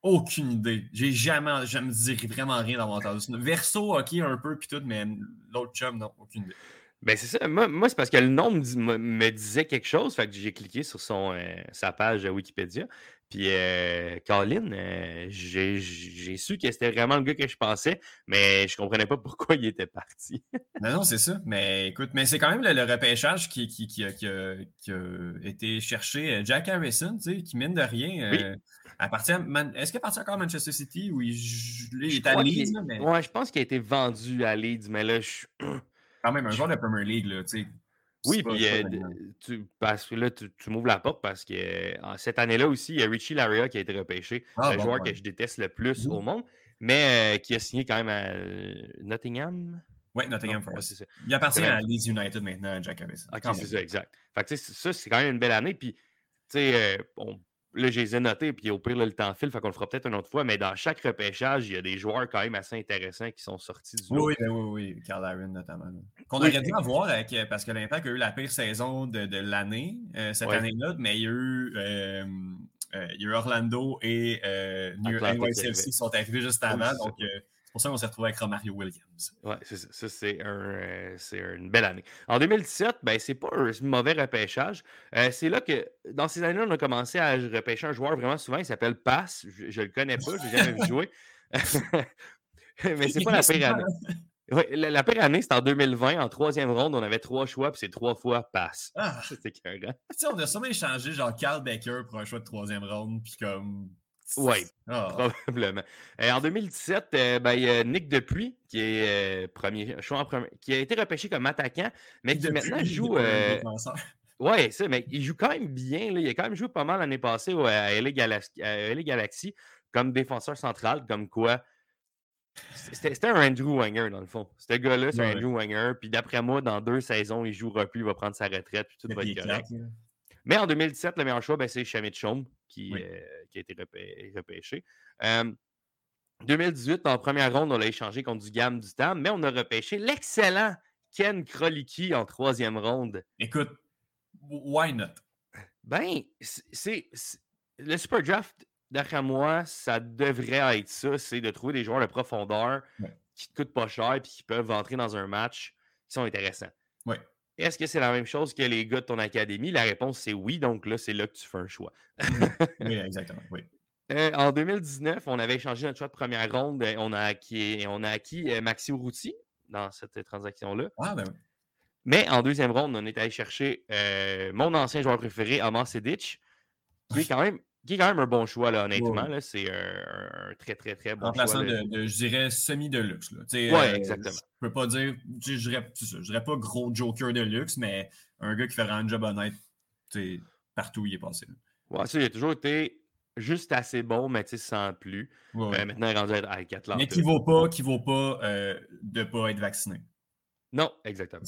aucune idée. J'ai jamais, je me dis vraiment rien dans mon entendu ça. Verso, ok, un peu, puis tout, mais l'autre chum, non, aucune idée. Ben, c'est ça. Moi, moi, c'est parce que le nom me, dis- me- me disait quelque chose. Fait que j'ai cliqué sur son, euh, sa page Wikipédia. Puis, euh, Colin, euh, j'ai su que c'était vraiment le gars que je pensais, mais je comprenais pas pourquoi il était parti. Non, non, c'est ça. Mais écoute, mais c'est quand même le, le repêchage qui, qui, qui a, qui a- qui a été cherché. euh, Jack Harrison, tu sais, qui mine de rien. Oui. euh, à Man- Est-ce qu'il appartient encore à Manchester City ou il, est à Leeds, mais Ouais, je pense qu'il a été vendu à Leeds, mais là, je... quand même un joueur de Premier League, là, tu sais. Oui, puis euh, tu, parce que là, tu, tu m'ouvres la porte parce que euh, cette année-là aussi, il y a Richie Laria qui a été repêché, Ah, le bon, joueur ouais. que je déteste le plus Mhm. au monde, mais euh, qui a signé quand même à euh, Nottingham? Ouais, Nottingham ouais, Forest. ça. Il appartient à Leeds United maintenant, Jack. Ok, Quand c'est ça, exact. Fait que, ça, c'est quand même une belle année. Puis, tu sais, on- là, je les ai notés, puis au pire, là, le temps file, fait qu'on le fera peut-être une autre fois, mais dans chaque repêchage, il y a des joueurs quand même assez intéressants qui sont sortis du Oui, lot. oui, ben oui, oui, Carl Aaron notamment. Qu'on Oui. aurait dû avoir avec, euh, parce que l'Impact a eu la pire saison de, de l'année, euh, cette Ouais. année-là, mais il y a eu, euh, euh, il y a eu Orlando et euh, New NYCFC qui sont arrivés juste avant, donc euh, pour ça qu'on s'est retrouvé avec Romario Williams. C'est ça. Ça, c'est un, euh, c'est une belle année. En 2017, ben, c'est pas un mauvais repêchage. Euh, c'est là que, dans ces années-là, on a commencé à repêcher un joueur vraiment souvent. Il s'appelle Pass. Je, je le connais pas, je l'ai jamais vu jouer. Mais c'est pas la pire année. Ouais, la, la pire année, c'est en 2020. En troisième ronde, on avait trois choix, puis c'est trois fois Pass. Ah, sais, on a sûrement échangé genre Carl Becker pour un choix de troisième ronde, puis comme. Ouais, Ah. Probablement. Euh, en 2017, euh, ben, il y a Nick Depuy, qui est euh, premier choix en premier, qui a été repêché comme attaquant, mais qui Depuis, maintenant joue. un euh. Ouais, ça, mais il joue quand même bien. Là. Il a quand même joué pas mal l'année passée ouais, à LA, Galaxy, à LA Galaxy comme défenseur central, comme quoi. C'était un Andrew Wenger, dans le fond. Ce gars-là, c'est Ouais, un Andrew Wenger. Puis d'après moi, dans deux saisons, il jouera plus, il va prendre sa retraite, puis tout Mais va être correct. Mais en 2017, le meilleur choix, ben, c'est Shamit Chaume qui, Oui. euh, qui a été repê- repêché. Euh, 2018, en première ronde, on l'a échangé contre du Gam du Tam, mais on a repêché l'excellent Ken Krolicki en troisième ronde. Écoute, why not? Ben, c'est- le Super Draft, d'après moi, ça devrait être ça, c'est de trouver des joueurs de profondeur Ouais. qui ne coûtent pas cher et qui peuvent entrer dans un match qui sont intéressants. Ouais. Est-ce que c'est la même chose que les gars de ton académie? La réponse, c'est oui. Donc là, c'est là que tu fais un choix. Oui, exactement. Oui. Euh, en 2019, on avait échangé notre choix de première ronde. On a acquis, on a acquis euh, Maxi Urruti dans cette transaction-là. Ah, ben oui. Mais en deuxième ronde, on est allé chercher euh, mon ancien joueur préféré, Amar Sedic, qui est quand même, qui est quand même un bon choix, là, honnêtement. Ouais. là. C'est un, un très, très, très bon choix. là. de, de, je dirais, semi de luxe. Là. Ouais, euh, exactement. Je peux pas dire, je dirais, je dirais pas gros joker de luxe, mais un gars qui fait un job honnête partout où il est passé. là. Ouais, ça, il a toujours été juste assez bon, mais sans plus. Ouais, ouais. Euh, maintenant, il est rendu avec Atlanta. mais qui vaut pas, qui vaut pas euh, de pas être vacciné Non, exactement.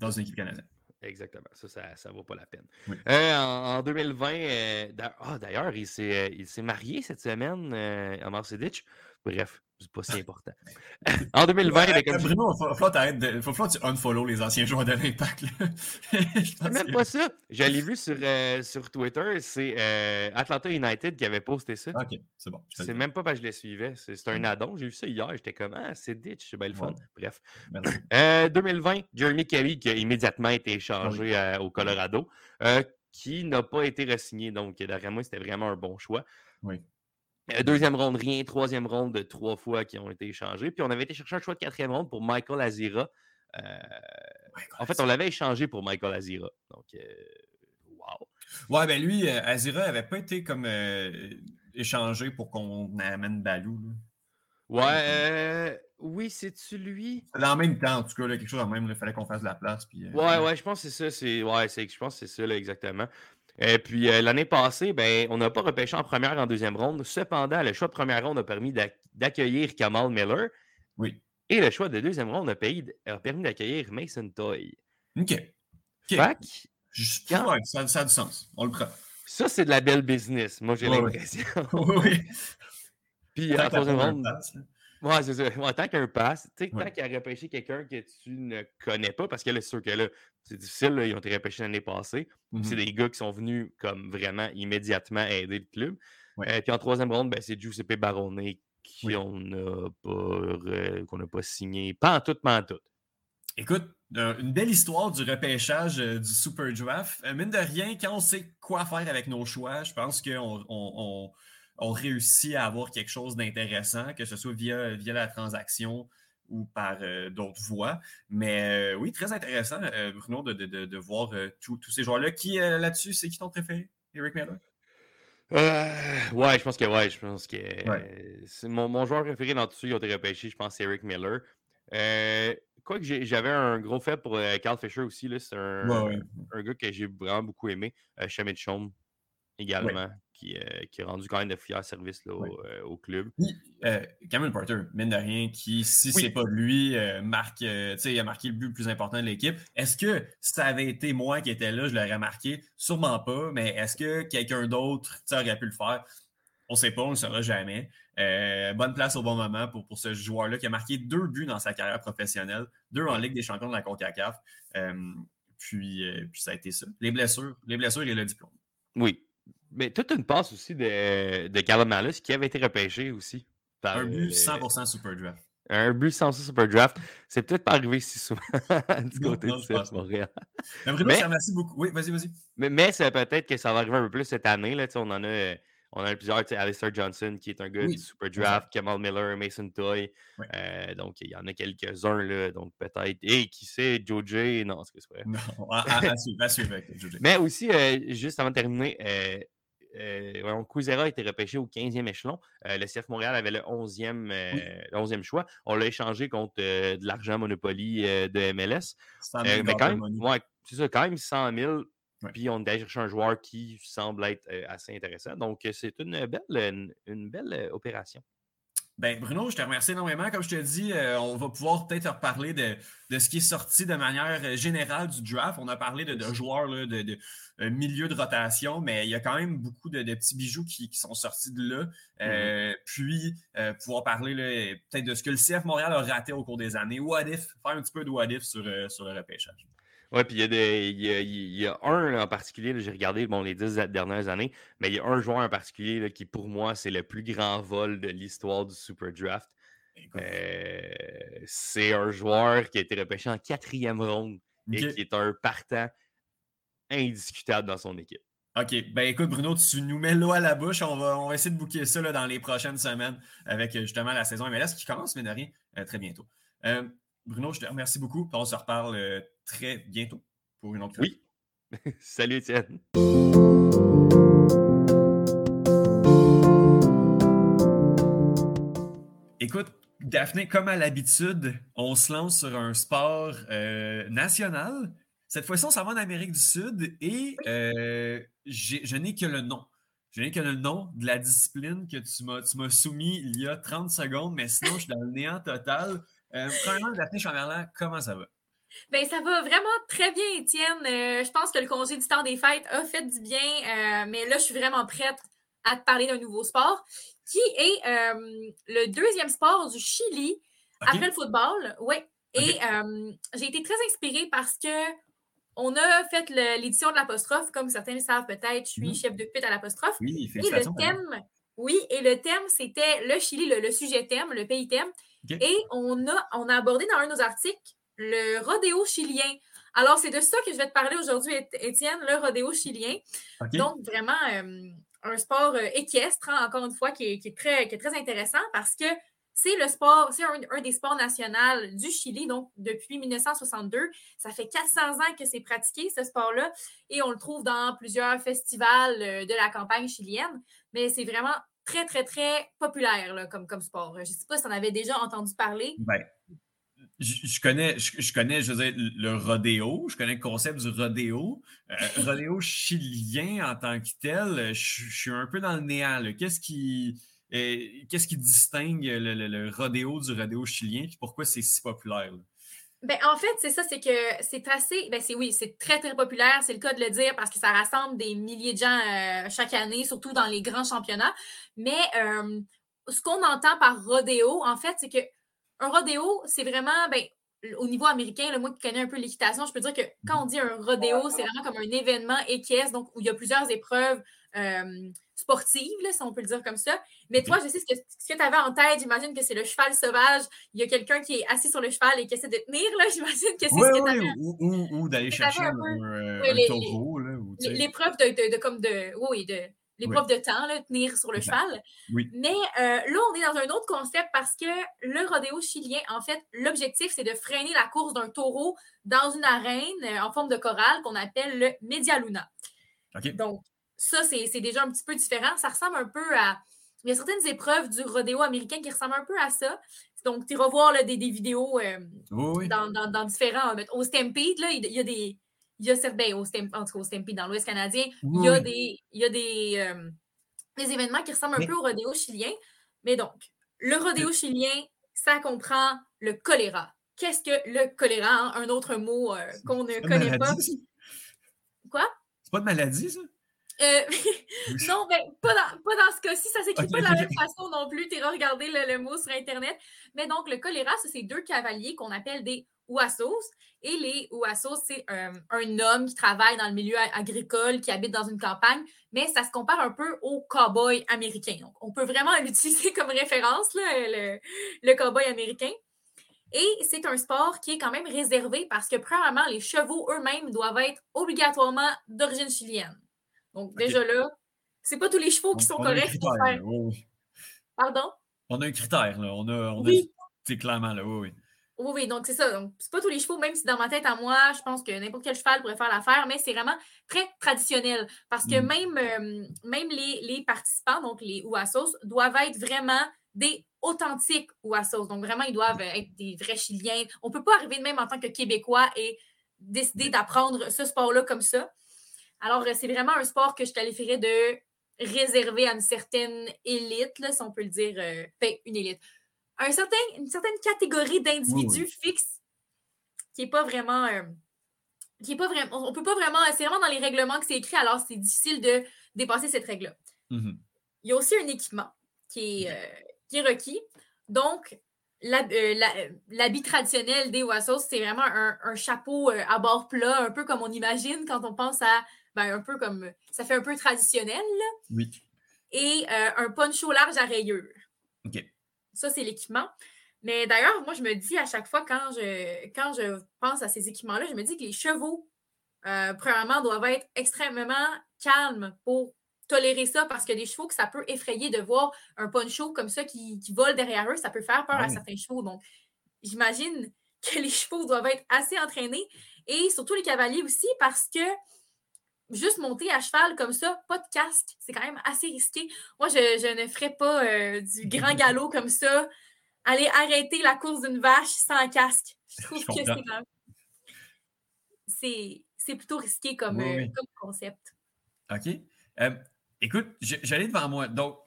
dans une équipe canadienne. Exactement. Ça, ça, ça vaut pas la peine. Oui. Euh, en, en 2020, euh, ah, d'ailleurs, il s'est, euh, il s'est marié cette semaine, Amar Sedic. Bref, c'est pas si important. en 2020, Ouais, comme je- Bruno, il faut, faut, t'arrêter de- faut, faut que tu unfollow les anciens joueurs de l'Impact. C'est même que- pas ça. Je l'ai vu sur, euh, sur Twitter. C'est euh, Atlanta United qui avait posté ça. Ok, c'est bon. C'est même pas parce que je les suivais. C'est un Mm. addon. J'ai vu ça hier. J'étais comme, ah, c'est ditch. C'est bien le fun. Ouais. Bref. Merci. Euh, 2020, Jeremy Kelly qui a immédiatement été échangé euh, au Colorado, euh, qui n'a pas été re-signé. Donc, d'après moi, c'était vraiment un bon choix. Oui. Euh, deuxième ronde, rien. Troisième ronde, de trois fois qui ont été échangés. Puis on avait été chercher un choix de quatrième ronde pour Michael Azira. Euh, en fait, on l'avait échangé pour Michael Azira. Donc, euh, wow. Ouais, ben lui, euh, Azira avait pas été comme euh, échangé pour qu'on amène Balou. là. Ouais, euh, oui, c'est-tu lui? Dans le même temps, en tout cas, là, quelque chose en même, il fallait qu'on fasse de la place. Puis, Ouais, ouais, je pense que c'est ça. Ouais, je pense que c'est ça, là, exactement. Et puis, euh, l'année passée, ben, on n'a pas repêché en première et en deuxième ronde. Cependant, le choix de première ronde a permis d'ac- d'accueillir Kamal Miller. Oui. Et le choix de deuxième ronde a, payé- a permis d'accueillir Mason Toy. OK. OK. Fait que Je- Quand- ouais, ça, ça a du sens. On le prend. ça, c'est de la belle business, moi, j'ai Ouais, l'impression. oui. Puis, en troisième ronde. Ouais, c'est ça. En tant qu'un pass, tu sais, Ouais. tant qu'à repêcher quelqu'un que tu ne connais pas, parce que là, c'est sûr que là, c'est difficile, là, ils ont été repêchés l'année passée. C'est des gars qui sont venus comme vraiment immédiatement aider le club. Ouais. Euh, puis en troisième ronde, ben, c'est Giuseppe Barone qui Oui. n'a pas, qu'on n'a pas signé. Pas en tout, pas en tout. Écoute, euh, une belle histoire du repêchage euh, du Super Draft. Euh, mine de rien, quand on sait quoi faire avec nos choix, je pense qu'on on, on- on réussit à avoir quelque chose d'intéressant, que ce soit via, via la transaction ou par euh, d'autres voies. Mais euh, oui, très intéressant, euh, Bruno, de, de- de- de voir tous ces joueurs-là. Qui là-dessus, c'est qui ton préféré? Eric Miller? Ouais, je pense que ouais, je pense que Ouais. c'est mon, mon joueur préféré dans tous ceux qui ont été repêchés, je pense, c'est Eric Miller. Quoique j'ai- j'avais un gros fait pour Carl Fisher aussi, c'est un, Ouais, ouais. un gars que j'ai vraiment beaucoup aimé. Shamit Chaume également, qui, euh, qui a rendu quand même de fiers services là, au, euh, au club. Puis, euh, Cameron Porter, mine de rien, qui, si Oui. c'est pas lui, euh, marque, il a marqué le but le plus important de l'équipe. Est-ce que si ça avait été moi qui étais là, je l'aurais marqué? Sûrement pas, mais est-ce que quelqu'un d'autre aurait pu le faire? On sait pas, on ne le saura jamais. Bonne place au bon moment pour, pour ce joueur-là qui a marqué deux buts dans sa carrière professionnelle, deux en Ligue des champions de la CONCACAF. Puis, puis ça a été ça. Les blessures, les blessures et le diplôme. Oui. Mais toute une passe aussi de, de Callum Malus qui avait été repêché aussi. par, Un but euh, 100% super draft. Un but sans ça Super Draft. C'est peut-être pas arrivé si souvent du côté non, du CF. Montréal. Mais Bruno, Mais- je te remercie beaucoup. Oui, vas-y, vas-y. Mais, mais c'est peut-être que ça va arriver un peu plus cette année. Là, on en a, euh, on a plusieurs. Alistair Johnson, qui est un gars Oui, du Super Draft, Kamal Miller, Mason Toy. Euh, donc, il y en a quelques-uns. là, Donc, peut-être. Et qui sait, Joe J. Non, c'est que c'est vrai. Non, à, à- à suivre, à suivre avec Jojo. Mais aussi, euh, juste avant de terminer, euh, euh, Kuzera a été repêché au 15e échelon. Euh, le CF Montréal avait le 11e, euh, le 11e choix. On l'a échangé contre euh, de l'argent Monopoly de MLS. 100 Euh, 000 mais quand même, ouais, c'est ça, quand même 100 000. Ouais. Puis on allé chercher un joueur qui semble être assez intéressant. Donc, c'est une belle, une, une belle opération. Ben, Bruno, je te remercie énormément. Comme je te dis, euh, on va pouvoir peut-être reparler de, de ce qui est sorti de manière euh, générale du draft. On a parlé de, de joueurs, là, de, de, euh, milieu de rotation, mais il y a quand même beaucoup de, de petits bijoux qui, qui sont sortis de là. Euh, Puis, pouvoir parler peut-être de ce que le CF Montréal a raté au cours des années. What if? Faire un petit peu de what if sur, sur le repêchage. Oui, puis il y, a des- il y, a, il y a un en particulier, j'ai regardé bon, les dix dernières années, mais il y a un joueur en particulier là, qui, pour moi, c'est le plus grand vol de l'histoire du Super Draft. Écoute, Euh, c'est un joueur qui a été repêché en quatrième ronde et qui est un partant indiscutable dans son équipe. OK. Ben écoute, Bruno, tu nous mets l'eau à la bouche. On va, on va essayer de booker ça là, dans les prochaines semaines avec euh, justement la saison MLS qui commence, mais de rien, euh, très bientôt. Euh, Bruno, je te remercie beaucoup. On se reparle très bientôt pour une autre fois. Oui. Salut Étienne. Écoute, Daphné, comme à l'habitude, on se lance sur un sport euh, national. Cette fois-ci, on s'en va en Amérique du Sud et euh, je n'ai que le nom. Je n'ai que le nom de la discipline que tu m'as tu m'as soumis il y a 30 secondes, mais sinon, je suis dans le néant total. Euh, premièrement, Daphné Chamberlain, comment ça va? Ben, ça va vraiment très bien, Étienne. Euh, je pense que le congé du temps des fêtes a fait du bien, euh, mais là, je suis vraiment prête à te parler d'un nouveau sport qui est euh, le deuxième sport du Chili après le football. Oui. Et j'ai été très inspirée parce que on a fait l'édition de l'apostrophe, comme certains le savent peut-être, je suis Mhm. chef de pute à l'apostrophe. Oui, Et le thème, oui, et le thème, c'était le Chili, le, le sujet thème, le pays thème. Et on a, on a abordé dans un de nos articles le rodéo chilien. Alors, c'est de ça que je vais te parler aujourd'hui, Éti- Étienne, le rodéo chilien. Donc, vraiment, euh, un sport euh, équestre, hein, encore une fois, qui est, qui est très, qui est très intéressant parce que c'est le sport, c'est un, un des sports nationaux du Chili, donc depuis 1962. Ça fait 400 ans que c'est pratiqué, ce sport-là, et on le trouve dans plusieurs festivals euh, de la campagne chilienne, mais c'est vraiment très, très, très populaire là, comme, comme sport. Je ne sais pas si tu en avais déjà entendu parler. Ben, je, je connais, je, je connais, je veux dire, le rodéo, je connais le concept du rodéo. Euh, rodéo chilien en tant que tel, euh, je, je suis un peu dans le néant. Qu'est-ce qui, euh, qu'est-ce qui distingue le, le- le rodéo du rodéo chilien et pourquoi c'est si populaire? là? Ben, en fait, c'est ça, c'est que c'est assez. Ben, c'est oui, c'est très, très populaire, c'est le cas de le dire, parce que ça rassemble des milliers de gens euh, chaque année, surtout dans les grands championnats. Mais euh, ce qu'on entend par rodéo, en fait, c'est que un rodéo, c'est vraiment, ben, au niveau américain, le moi qui connais un peu l'équitation, je peux dire que quand on dit un rodéo, c'est vraiment comme un événement équestre, donc où il y a plusieurs épreuves euh, sportives, si on peut le dire comme ça. Mais toi, je sais ce que, ce que tu avais en tête, j'imagine que c'est le cheval sauvage. Il y a quelqu'un qui est assis sur le cheval et qui essaie de tenir, là, j'imagine que c'est ce que tu avais. Ou, ou, ou d'aller chercher un, un, un, taureau. L'épreuve de, de, de, comme de. Oui, de l'épreuve oui. de temps, là, tenir sur le cheval. Oui. Mais euh, là, on est dans un autre concept parce que le rodéo chilien, en fait, l'objectif, c'est de freiner la course d'un taureau dans une arène euh, en forme de chorale qu'on appelle le Media Luna. Okay. Donc, ça, c'est déjà un petit peu différent. Ça ressemble un peu à. Il y a certaines épreuves du rodéo américain qui ressemblent un peu à ça. Donc, tu vas voir là, des, des, vidéos euh, oui. dans, dans, dans, différents. Au Stampede, là, il y a des il y a ben, au Stampede, en tout cas au Stampede dans l'Ouest canadien, oui. il y a des, il y a des, euh, des événements qui ressemblent mais... un peu au rodéo chilien. Mais donc, le rodéo chilien, ça comprend le choléra. Qu'est-ce que le choléra? Hein? Un autre mot euh, qu'on ne connaît maladie, pas. Quoi? C'est pas de maladie, ça? Euh, non, ben, pas dans, pas dans ce cas-ci. Ça s'écrit okay, pas de la même façon non plus. Tu iras regarder le, le, mot sur Internet. Mais donc, le choléra, c'est deux cavaliers qu'on appelle des Ouassos. Et les Ouassos, c'est un, un, homme qui travaille dans le milieu agricole, qui habite dans une campagne, mais ça se compare un peu au cow-boy américain. Donc, on peut vraiment l'utiliser comme référence, là, le, le cow-boy américain. Et c'est un sport qui est quand même réservé parce que, premièrement, les chevaux eux-mêmes doivent être obligatoirement d'origine chilienne. Donc, okay. déjà là, c'est pas tous les chevaux qui on, sont on corrects pour faire. Oui, oui. Pardon? On a un critère, là. On a, on oui. C'est clairement, là, oui, oui. Oui, oui, donc c'est ça. Donc, c'est pas tous les chevaux, même si dans ma tête à moi, je pense que n'importe quel cheval pourrait faire l'affaire, mais c'est vraiment très traditionnel. Parce que mmh. même, euh, même les, les, participants, donc les Ouassos, doivent être vraiment des authentiques Ouassos. Donc, vraiment, ils doivent être des vrais Chiliens. On ne peut pas arriver de même en tant que Québécois et décider d'apprendre ce sport-là comme ça. Alors, c'est vraiment un sport que je qualifierais de réservé à une certaine élite, là, si on peut le dire, euh, ben, une élite un certain, une certaine catégorie d'individus oui, oui. fixes qui n'est pas vraiment. Euh, qui est pas vraiment. On peut pas vraiment. C'est vraiment dans les règlements que c'est écrit, alors c'est difficile de dépasser cette règle-là. Mm -hmm. Il y a aussi un équipement qui est, euh, qui est requis. Donc, l'habit la, euh, traditionnel des Wassos, c'est vraiment un, un chapeau euh, à bord plat, un peu comme on imagine quand on pense à. Ben, un peu comme. Ça fait un peu traditionnel. Là. Oui. Et un poncho large à rayures. OK. Ça, c'est l'équipement. Mais d'ailleurs, moi, je me dis à chaque fois quand je, quand je pense à ces équipements-là, je me dis que les chevaux, euh, premièrement, doivent être extrêmement calmes pour tolérer ça parce que des chevaux que ça peut effrayer de voir un poncho comme ça qui, qui vole derrière eux, ça peut faire peur Ah à certains chevaux. Donc, j'imagine que les chevaux doivent être assez entraînés et surtout les cavaliers aussi parce que juste monter à cheval comme ça, pas de casque, c'est quand même assez risqué. Moi, je, je ne ferais pas euh, du grand galop comme ça, aller arrêter la course d'une vache sans casque. Je trouve Je que c'est. C'est, plutôt risqué comme, Oui, euh, oui. comme concept. OK. Euh, écoute, j'allais devant moi. Donc,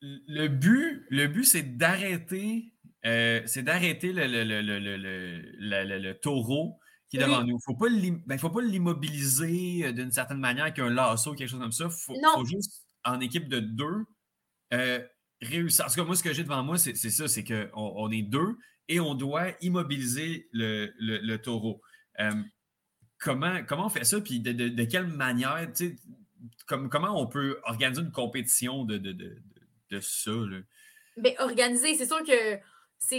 le but, le but c'est d'arrêter, euh, c'est d'arrêter le- le- le- le taureau qui est Oui. devant nous. Faut pas l'im- ben, faut pas l'immobiliser euh, d'une certaine manière avec un lasso ou quelque chose comme ça. Faut, Non. faut juste, en équipe de deux, euh, réussir. En tout cas, moi, ce que j'ai devant moi, c'est ça, c'est qu'on on est deux et on doit immobiliser le, le- le taureau. Euh, comment, comment on fait ça? Puis de, de- de quelle manière, comme, comment on peut organiser une compétition de, de, de, de- de ça? là? Ben, organisé, c'est sûr que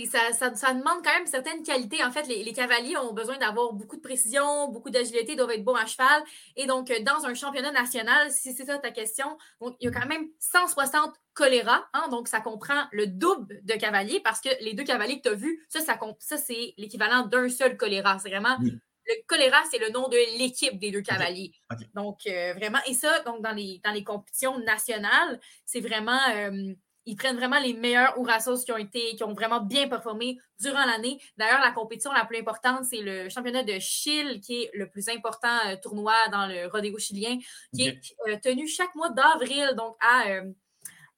ça, ça, ça demande quand même certaines qualités. En fait, les, les cavaliers ont besoin d'avoir beaucoup de précision, beaucoup d'agilité, doivent être bons à cheval. Et donc, euh, dans un championnat national, si c'est ça ta question, donc, il y a quand même 160 choléra. Hein, donc, ça comprend le double de cavaliers parce que les deux cavaliers que tu as vus, ça, ça, ça c'est l'équivalent d'un seul choléra. C'est vraiment Oui. le choléra, c'est le nom de l'équipe des deux cavaliers. Donc, euh, vraiment, et ça, donc, dans les, dans les compétitions nationales, c'est vraiment, euh, ils prennent vraiment les meilleurs Ourassos qui ont été, qui ont vraiment bien performé durant l'année. D'ailleurs, la compétition la plus importante, c'est le championnat de Chile, qui est le plus important euh, tournoi dans le rodéo chilien, qui est euh, tenu chaque mois d'avril, donc à, euh,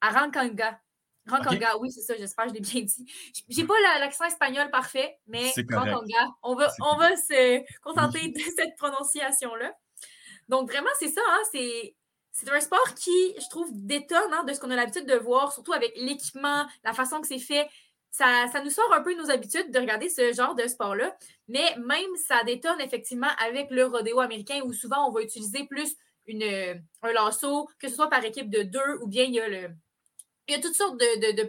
à Rancanga. Rancanga, oui, c'est ça, j'espère que je l'ai bien dit. J'ai pas la- l'accent espagnol parfait, mais. Rancanga, on va, on va se contenter de cette prononciation-là. Donc, vraiment, c'est ça, hein, c'est, c'est un sport qui, je trouve, détonne hein, de ce qu'on a l'habitude de voir, surtout avec l'équipement, la façon que c'est fait. Ça, ça, nous sort un peu de nos habitudes de regarder ce genre de sport-là, mais même ça détonne effectivement avec le rodéo américain où souvent on va utiliser plus une, un lasso, que ce soit par équipe de deux ou bien il y a, le, il y a toutes sortes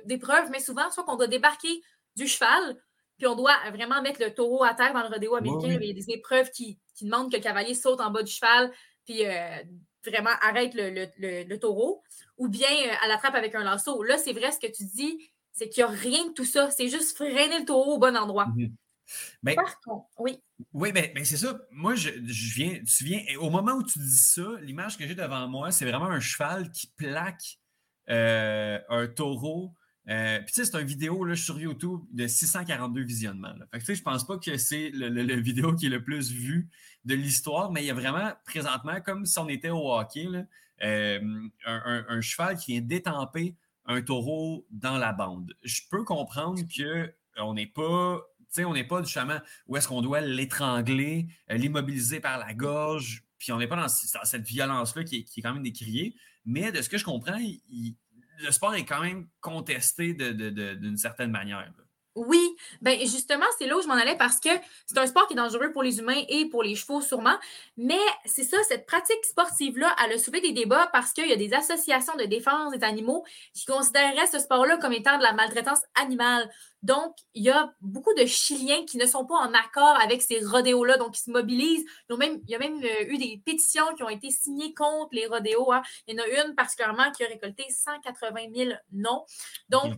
d'épreuves, de, mais souvent, soit qu'on doit débarquer du cheval, puis on doit vraiment mettre le taureau à terre dans le rodéo américain. Il y a des épreuves qui, qui, demandent que le cavalier saute en bas du cheval, puis euh, vraiment arrête le, taureau, ou bien euh, à la trappe avec un lasso. Là, c'est vrai ce que tu dis, c'est qu'il n'y a rien de tout ça. C'est juste freiner le taureau au bon endroit. Mhm. Par contre, oui. Oui, mais c'est ça. Moi, je, viens, tu viens, au moment où tu dis ça, l'image que j'ai devant moi, c'est vraiment un cheval qui plaque euh, un taureau. Euh, puis tu sais, c'est une vidéo là, sur YouTube de 642 visionnements. Fait que tu sais, je pense pas que c'est le, vidéo qui est le plus vu de l'histoire, mais il y a vraiment présentement, comme si on était au hockey, euh, un, cheval qui vient détamper un taureau dans la bande. Je peux comprendre qu'on n'est pas on n'est pas justement où est-ce qu'on doit l'étrangler, euh, l'immobiliser par la gorge, puis on n'est pas dans, cette violence-là qui, est quand même décriée. Mais de ce que je comprends, le sport est quand même contesté d'une certaine manière. Oui, ben justement, c'est là où je m'en allais parce que c'est un sport qui est dangereux pour les humains et pour les chevaux sûrement. Mais c'est ça, cette pratique sportive-là, elle a soulevé des débats parce qu'il y a des associations de défense des animaux qui considéreraient ce sport-là comme étant de la maltraitance animale. Donc, il y a beaucoup de Chiliens qui ne sont pas en accord avec ces rodéos-là, donc ils se mobilisent. Même, il y a même euh, eu des pétitions qui ont été signées contre les rodéos. Hein. Il y en a une particulièrement qui a récolté 180 000 noms. Donc,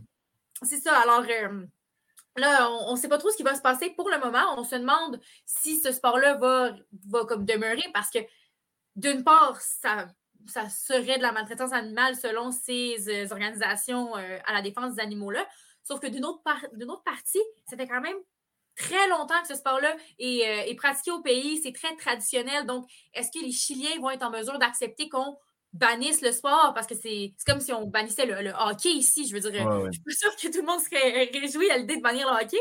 c'est ça. Alors, euh, Là, on ne sait pas trop ce qui va se passer pour le moment. On se demande si ce sport-là va, comme demeurer parce que, d'une part, ça, serait de la maltraitance animale selon ces euh, organisations euh, à la défense des animaux-là. Sauf que d'une autre, partie, ça quand même très longtemps que ce sport-là euh, est, pratiqué au pays. C'est très traditionnel. Donc, est-ce que les Chiliens vont être en mesure d'accepter qu'on bannissent le sport parce que c'est comme si on bannissait le, hockey ici. Je veux dire, je suis pas sûre que tout le monde serait réjoui à l'idée de bannir le hockey.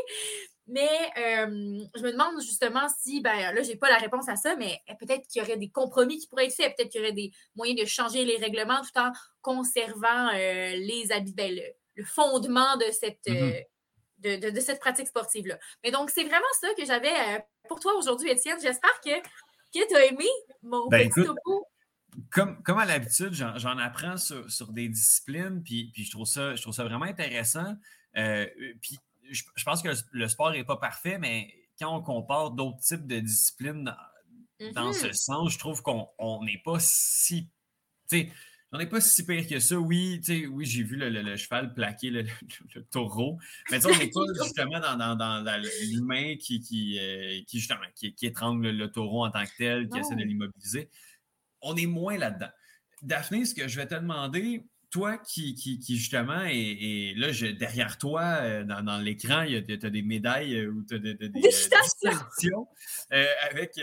Mais euh, je me demande justement si, ben là, j'ai pas la réponse à ça, mais peut-être qu'il y aurait des compromis qui pourraient être faits, peut-être qu'il y aurait des moyens de changer les règlements tout en conservant euh, les habits, ben, le, fondement de cette, mm-hmm. euh, de, cette pratique sportive-là. Mais donc, c'est vraiment ça que j'avais pour toi aujourd'hui, Étienne. J'espère que, que tu as aimé mon ben, petit topo comme, comme à l'habitude, j'en apprends sur, des disciplines, puis, puis je, trouve ça, je trouve ça vraiment intéressant. Euh, puis je, pense que le, sport n'est pas parfait, mais quand on compare d'autres types de disciplines dans, ce mm-hmm. sens, je trouve qu'on n'est pas si. On n'est pas si pire que ça. Oui, oui j'ai vu le, cheval plaquer le, taureau. Mais on n'est pas justement dans, l'humain qui, qui, euh, qui, qui, étrangle le taureau en tant que tel, qui essaie de l'immobiliser on est moins là-dedans. Daphné, ce que je vais te demander, toi qui, qui, justement est, là, derrière toi, euh, dans, l'écran, tu as des médailles euh, ou tu as des, des, euh, avec,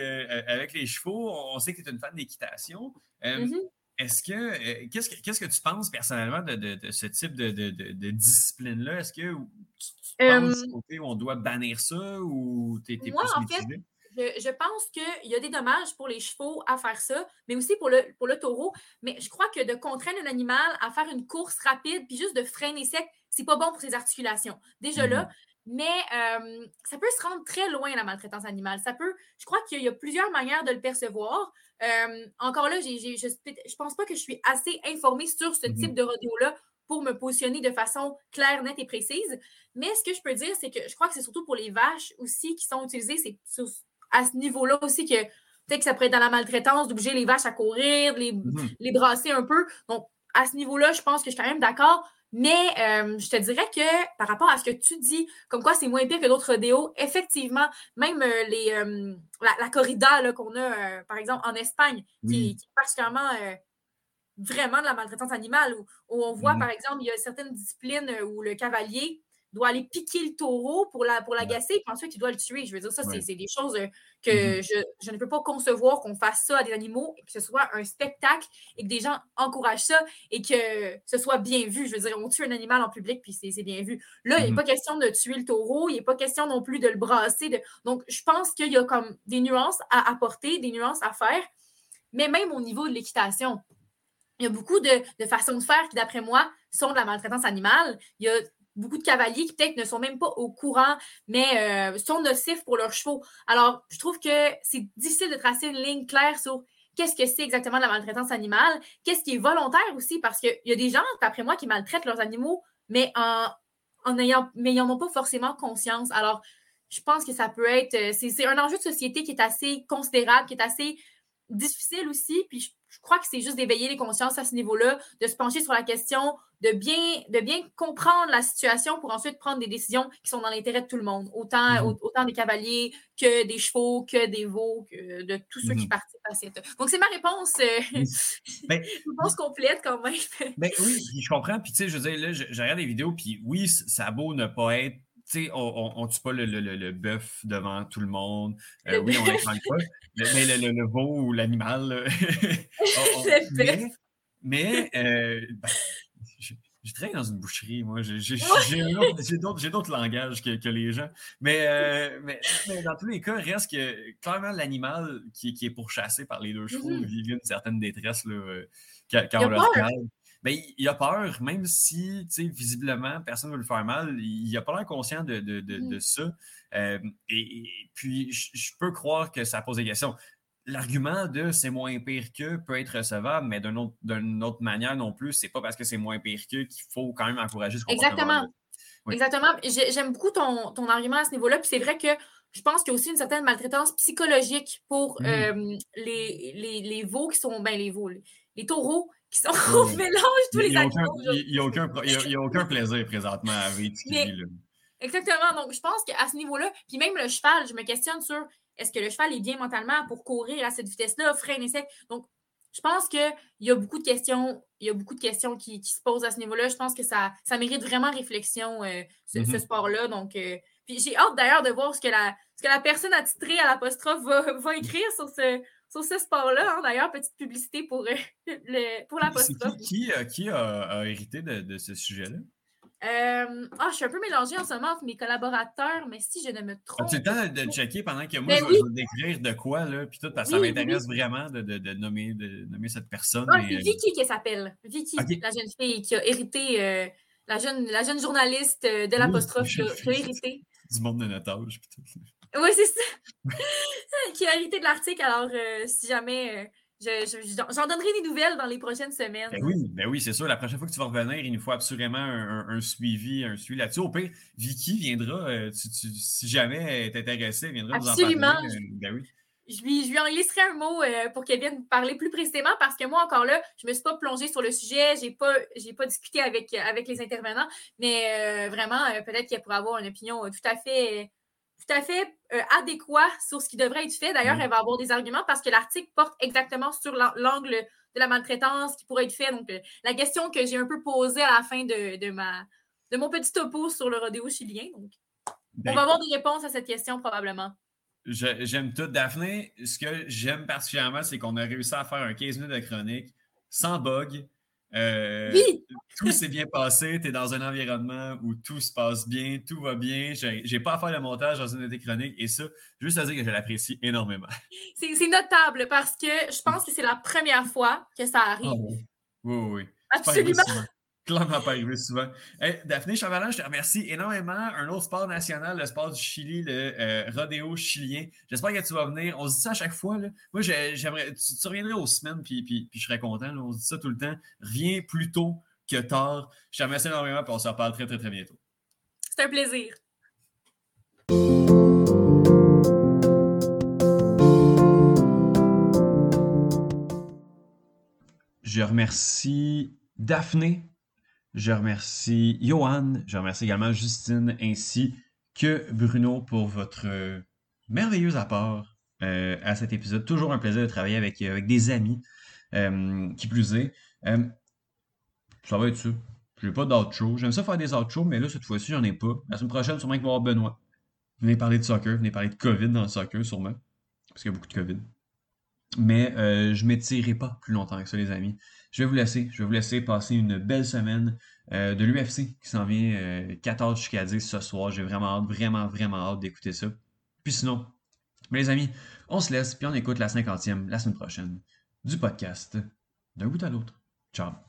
avec les chevaux. On sait que tu es une fan d'équitation. Mm-hmm. Est-ce que qu'est-ce, que qu'est-ce que tu penses personnellement de, ce type de, discipline-là? Est-ce que tu, penses qu'on doit bannir ça ou tu es, plus motivé? Je, pense qu'il y a des dommages pour les chevaux à faire ça, mais aussi pour le, pour le taureau. Mais je crois que de contraindre un animal à faire une course rapide puis juste de freiner sec, c'est pas bon pour ses articulations. Déjà là, mmh. mais euh, ça peut se rendre très loin, la maltraitance animale. Ça peut, je crois qu'il y a plusieurs manières de le percevoir. Euh, encore là, je ne pense pas que je suis assez informée sur ce type mmh de rodéo-là pour me positionner de façon claire, nette et précise. Mais ce que je peux dire, c'est que je crois que c'est surtout pour les vaches aussi qui sont utilisées. C'est à ce niveau-là aussi que peut-être que ça pourrait être dans la maltraitance, d'obliger les vaches à courir, les, mhm. les brasser un peu. Donc, à ce niveau-là, je pense que je suis quand même d'accord. Mais euh, je te dirais que par rapport à ce que tu dis, comme quoi c'est moins pire que d'autres rodéos, effectivement, même euh, les, euh, la, corrida qu'on a, par exemple, en Espagne, qui, est particulièrement vraiment de la maltraitance animale, où, on voit, mhm. par exemple, il y a certaines disciplines où le cavalier doit aller piquer le taureau pour la pour l'agacer, puis ensuite il doit le tuer. Je veux dire, ça, c'est des choses euh, que mm-hmm. je, ne peux pas concevoir qu'on fasse ça à des animaux, et que ce soit un spectacle et que des gens encouragent ça et que ce soit bien vu. Je veux dire, on tue un animal en public, puis c'est bien vu. Là, il n'est mm-hmm. pas question de tuer le taureau, il n'est pas question non plus de le brasser. De... Donc, je pense qu'il y a comme des nuances à apporter, des nuances à faire, mais même au niveau de l'équitation il y a beaucoup de, de façons de faire qui, d'après moi, sont de la maltraitance animale. Il y a beaucoup de cavaliers qui peut-être ne sont même pas au courant, mais euh, sont nocifs pour leurs chevaux. Alors, je trouve que c'est difficile de tracer une ligne claire sur qu'est-ce que c'est exactement la maltraitance animale, qu'est-ce qui est volontaire aussi, parce qu'il y a des gens, d'après moi, qui maltraitent leurs animaux, mais en, en ayant, mais n'en ont pas forcément conscience. Alors, je pense que ça peut être, euh, c'est un enjeu de société qui est assez considérable, qui est assez difficile aussi, puis je, crois que c'est juste d'éveiller les consciences à ce niveau-là, de se pencher sur la question, de bien, de bien comprendre la situation pour ensuite prendre des décisions qui sont dans l'intérêt de tout le monde, autant, Mhm. autant des cavaliers que des chevaux, que des veaux, que de tous ceux qui Mhm. participent à cette... Donc, c'est ma réponse, euh, Ben, réponse complète quand même. Ben oui, je comprends. Puis tu sais, je veux dire, là, je, je regarde des vidéos, puis oui, ça a beau ne pas être. Tu sais, on, on, on tue pas le, le, le, le bœuf devant tout le monde. Euh, oui, on n'infante pas. Mais le, le, le veau ou l'animal. on- mais, mais euh, ben, je, je travaille dans une boucherie, moi. J'ai d'autres langages que, que les gens. Mais, euh, mais, mais dans tous les cas, reste que clairement, l'animal qui, qui est pourchassé par les deux chevaux Mhm. vit une certaine détresse là, euh, quand, quand on le regarde. Ben, il a peur, même si, tu sais, visiblement, personne ne veut le faire mal, il n'a pas l'air conscient de, de, de, de ça. Euh, et, et puis, je, peux croire que ça pose des questions. L'argument de c'est moins pire que peut être recevable, mais d'une autre, autre manière non plus, c'est pas parce que c'est moins pire que qu'il faut quand même encourager ce comportement. Exactement. Oui. Exactement. J'ai- J'aime beaucoup ton, ton argument à ce niveau-là. Puis c'est vrai que je pense qu'il y a aussi une certaine maltraitance psychologique pour Mhm. euh, les, les, les veaux qui sont. Ben, les veaux, les, les taureaux qui sont au mélange tous les n'y animaux. il y a aucun y a- il y a aucun plaisir présentement à vivre ce qu'il Mais- vit, là. Exactement. Donc, je pense qu'à ce niveau-là, puis même le cheval, je me questionne sur est-ce que le cheval est bien mentalement pour courir à cette vitesse-là, freiner sec? Donc, je pense qu'il y a beaucoup de questions, il y a beaucoup de questions qui, qui se posent à ce niveau-là. Je pense que ça, ça mérite vraiment réflexion, euh, ce, ce Mhm. sport-là. Donc, euh, puis j'ai hâte d'ailleurs de voir ce que la, ce que la personne attitrée à l'apostrophe va, va écrire sur ce, sur ce sport-là. hein. D'ailleurs, petite publicité pour, euh, le, pour l'apostrophe. qui, qui, euh, qui a, a hérité de, de ce sujet-là? Euh, ah, je suis un peu mélangée en ce moment entre mes collaborateurs, mais si je ne me trompe. As-tu le temps de le checker pendant que moi, Ben je, vais, oui. je vais décrire de quoi, là, puis tout, parce que ça oui, m'intéresse vraiment de, de, de nommer, de nommer cette personne. Ah, et, Vicky qui s'appelle. Vicky, la jeune fille qui a hérité, la, jeune, la jeune journaliste de l'apostrophe qui, a- je- qui a hérité. du monde de notre âge. puis tout. Oui, c'est ça. qui a hérité de l'article. Alors, euh, si jamais, euh, je- je- j'en donnerai des nouvelles dans les prochaines semaines. Ben oui, ben oui, c'est sûr. La prochaine fois que tu vas revenir, il nous faut absolument un, un- un suivi, un suivi là-dessus. Au pire, Vicky viendra, euh, tu- tu- si jamais elle est intéressée, elle viendra nous en parler. ben oui. Je lui, je lui en glisserai un mot euh, pour qu'elle vienne parler plus précisément parce que moi, encore là, je ne me suis pas plongée sur le sujet, je n'ai pas, j'ai pas discuté avec, avec les intervenants, mais euh, vraiment, peut-être qu'elle pourrait avoir une opinion tout à fait, tout à fait euh, adéquat sur ce qui devrait être fait. D'ailleurs, Mhm. elle va avoir des arguments parce que l'article porte exactement sur l'an- l'angle de la maltraitance qui pourrait être fait. Donc, euh, la question que j'ai un peu posée à la fin de, de, ma, de mon petit topo sur le rodéo chilien. Donc, Ben, on va avoir des réponses à cette question probablement. J'aime tout. Daphné, ce que j'aime particulièrement, c'est qu'on a réussi à faire un 15 minutes de chronique sans bug. Euh, Oui! Tout s'est bien passé. Tu es dans un environnement où tout se passe bien, tout va bien. J'ai pas à faire le montage dans une de tes chroniques et ça, juste à dire que je l'apprécie énormément. C'est notable parce que je pense que c'est la première fois que ça arrive. Ah oui. Oui, oui, Absolument. Clairement pas arrivé souvent. Hey, Daphné Chavalin, je te remercie énormément. Un autre sport national, le sport du Chili, le euh, rodéo chilien. J'espère que tu vas venir. On se dit ça à chaque fois. Là. Moi, j'ai- j'aimerais. Tu, tu reviendrais aux semaines, puis, puis, puis je serais content. là. On se dit ça tout le temps. Reviens plus tôt que tard. Je te remercie énormément, puis on se reparle très, très, très bientôt. C'est un plaisir. Je remercie Daphné, je remercie Johan, je remercie également Justine ainsi que Bruno pour votre euh, merveilleux apport euh, à cet épisode. Toujours un plaisir de travailler avec, avec des amis, euh, qui plus est. Euh, ça va être ça. Je n'ai pas d'outro. J'aime ça faire des outros, mais là, cette fois-ci, j'en ai pas. La semaine prochaine, sûrement qu'il va y avoir Benoît. Venez parler de soccer, venez parler de COVID dans le soccer, sûrement. Parce qu'il y a beaucoup de COVID. Mais euh, je ne m'étirerai pas plus longtemps que ça, les amis. Je vais vous laisser. Je vais vous laisser passer une belle semaine euh, de l'UFC qui s'en vient euh, 14 jusqu'à 10 ce soir. J'ai vraiment hâte, vraiment, vraiment hâte d'écouter ça. Puis sinon, mais les amis, on se laisse, puis on écoute la cinquantième la semaine prochaine du podcast d'un bout à l'autre. Ciao.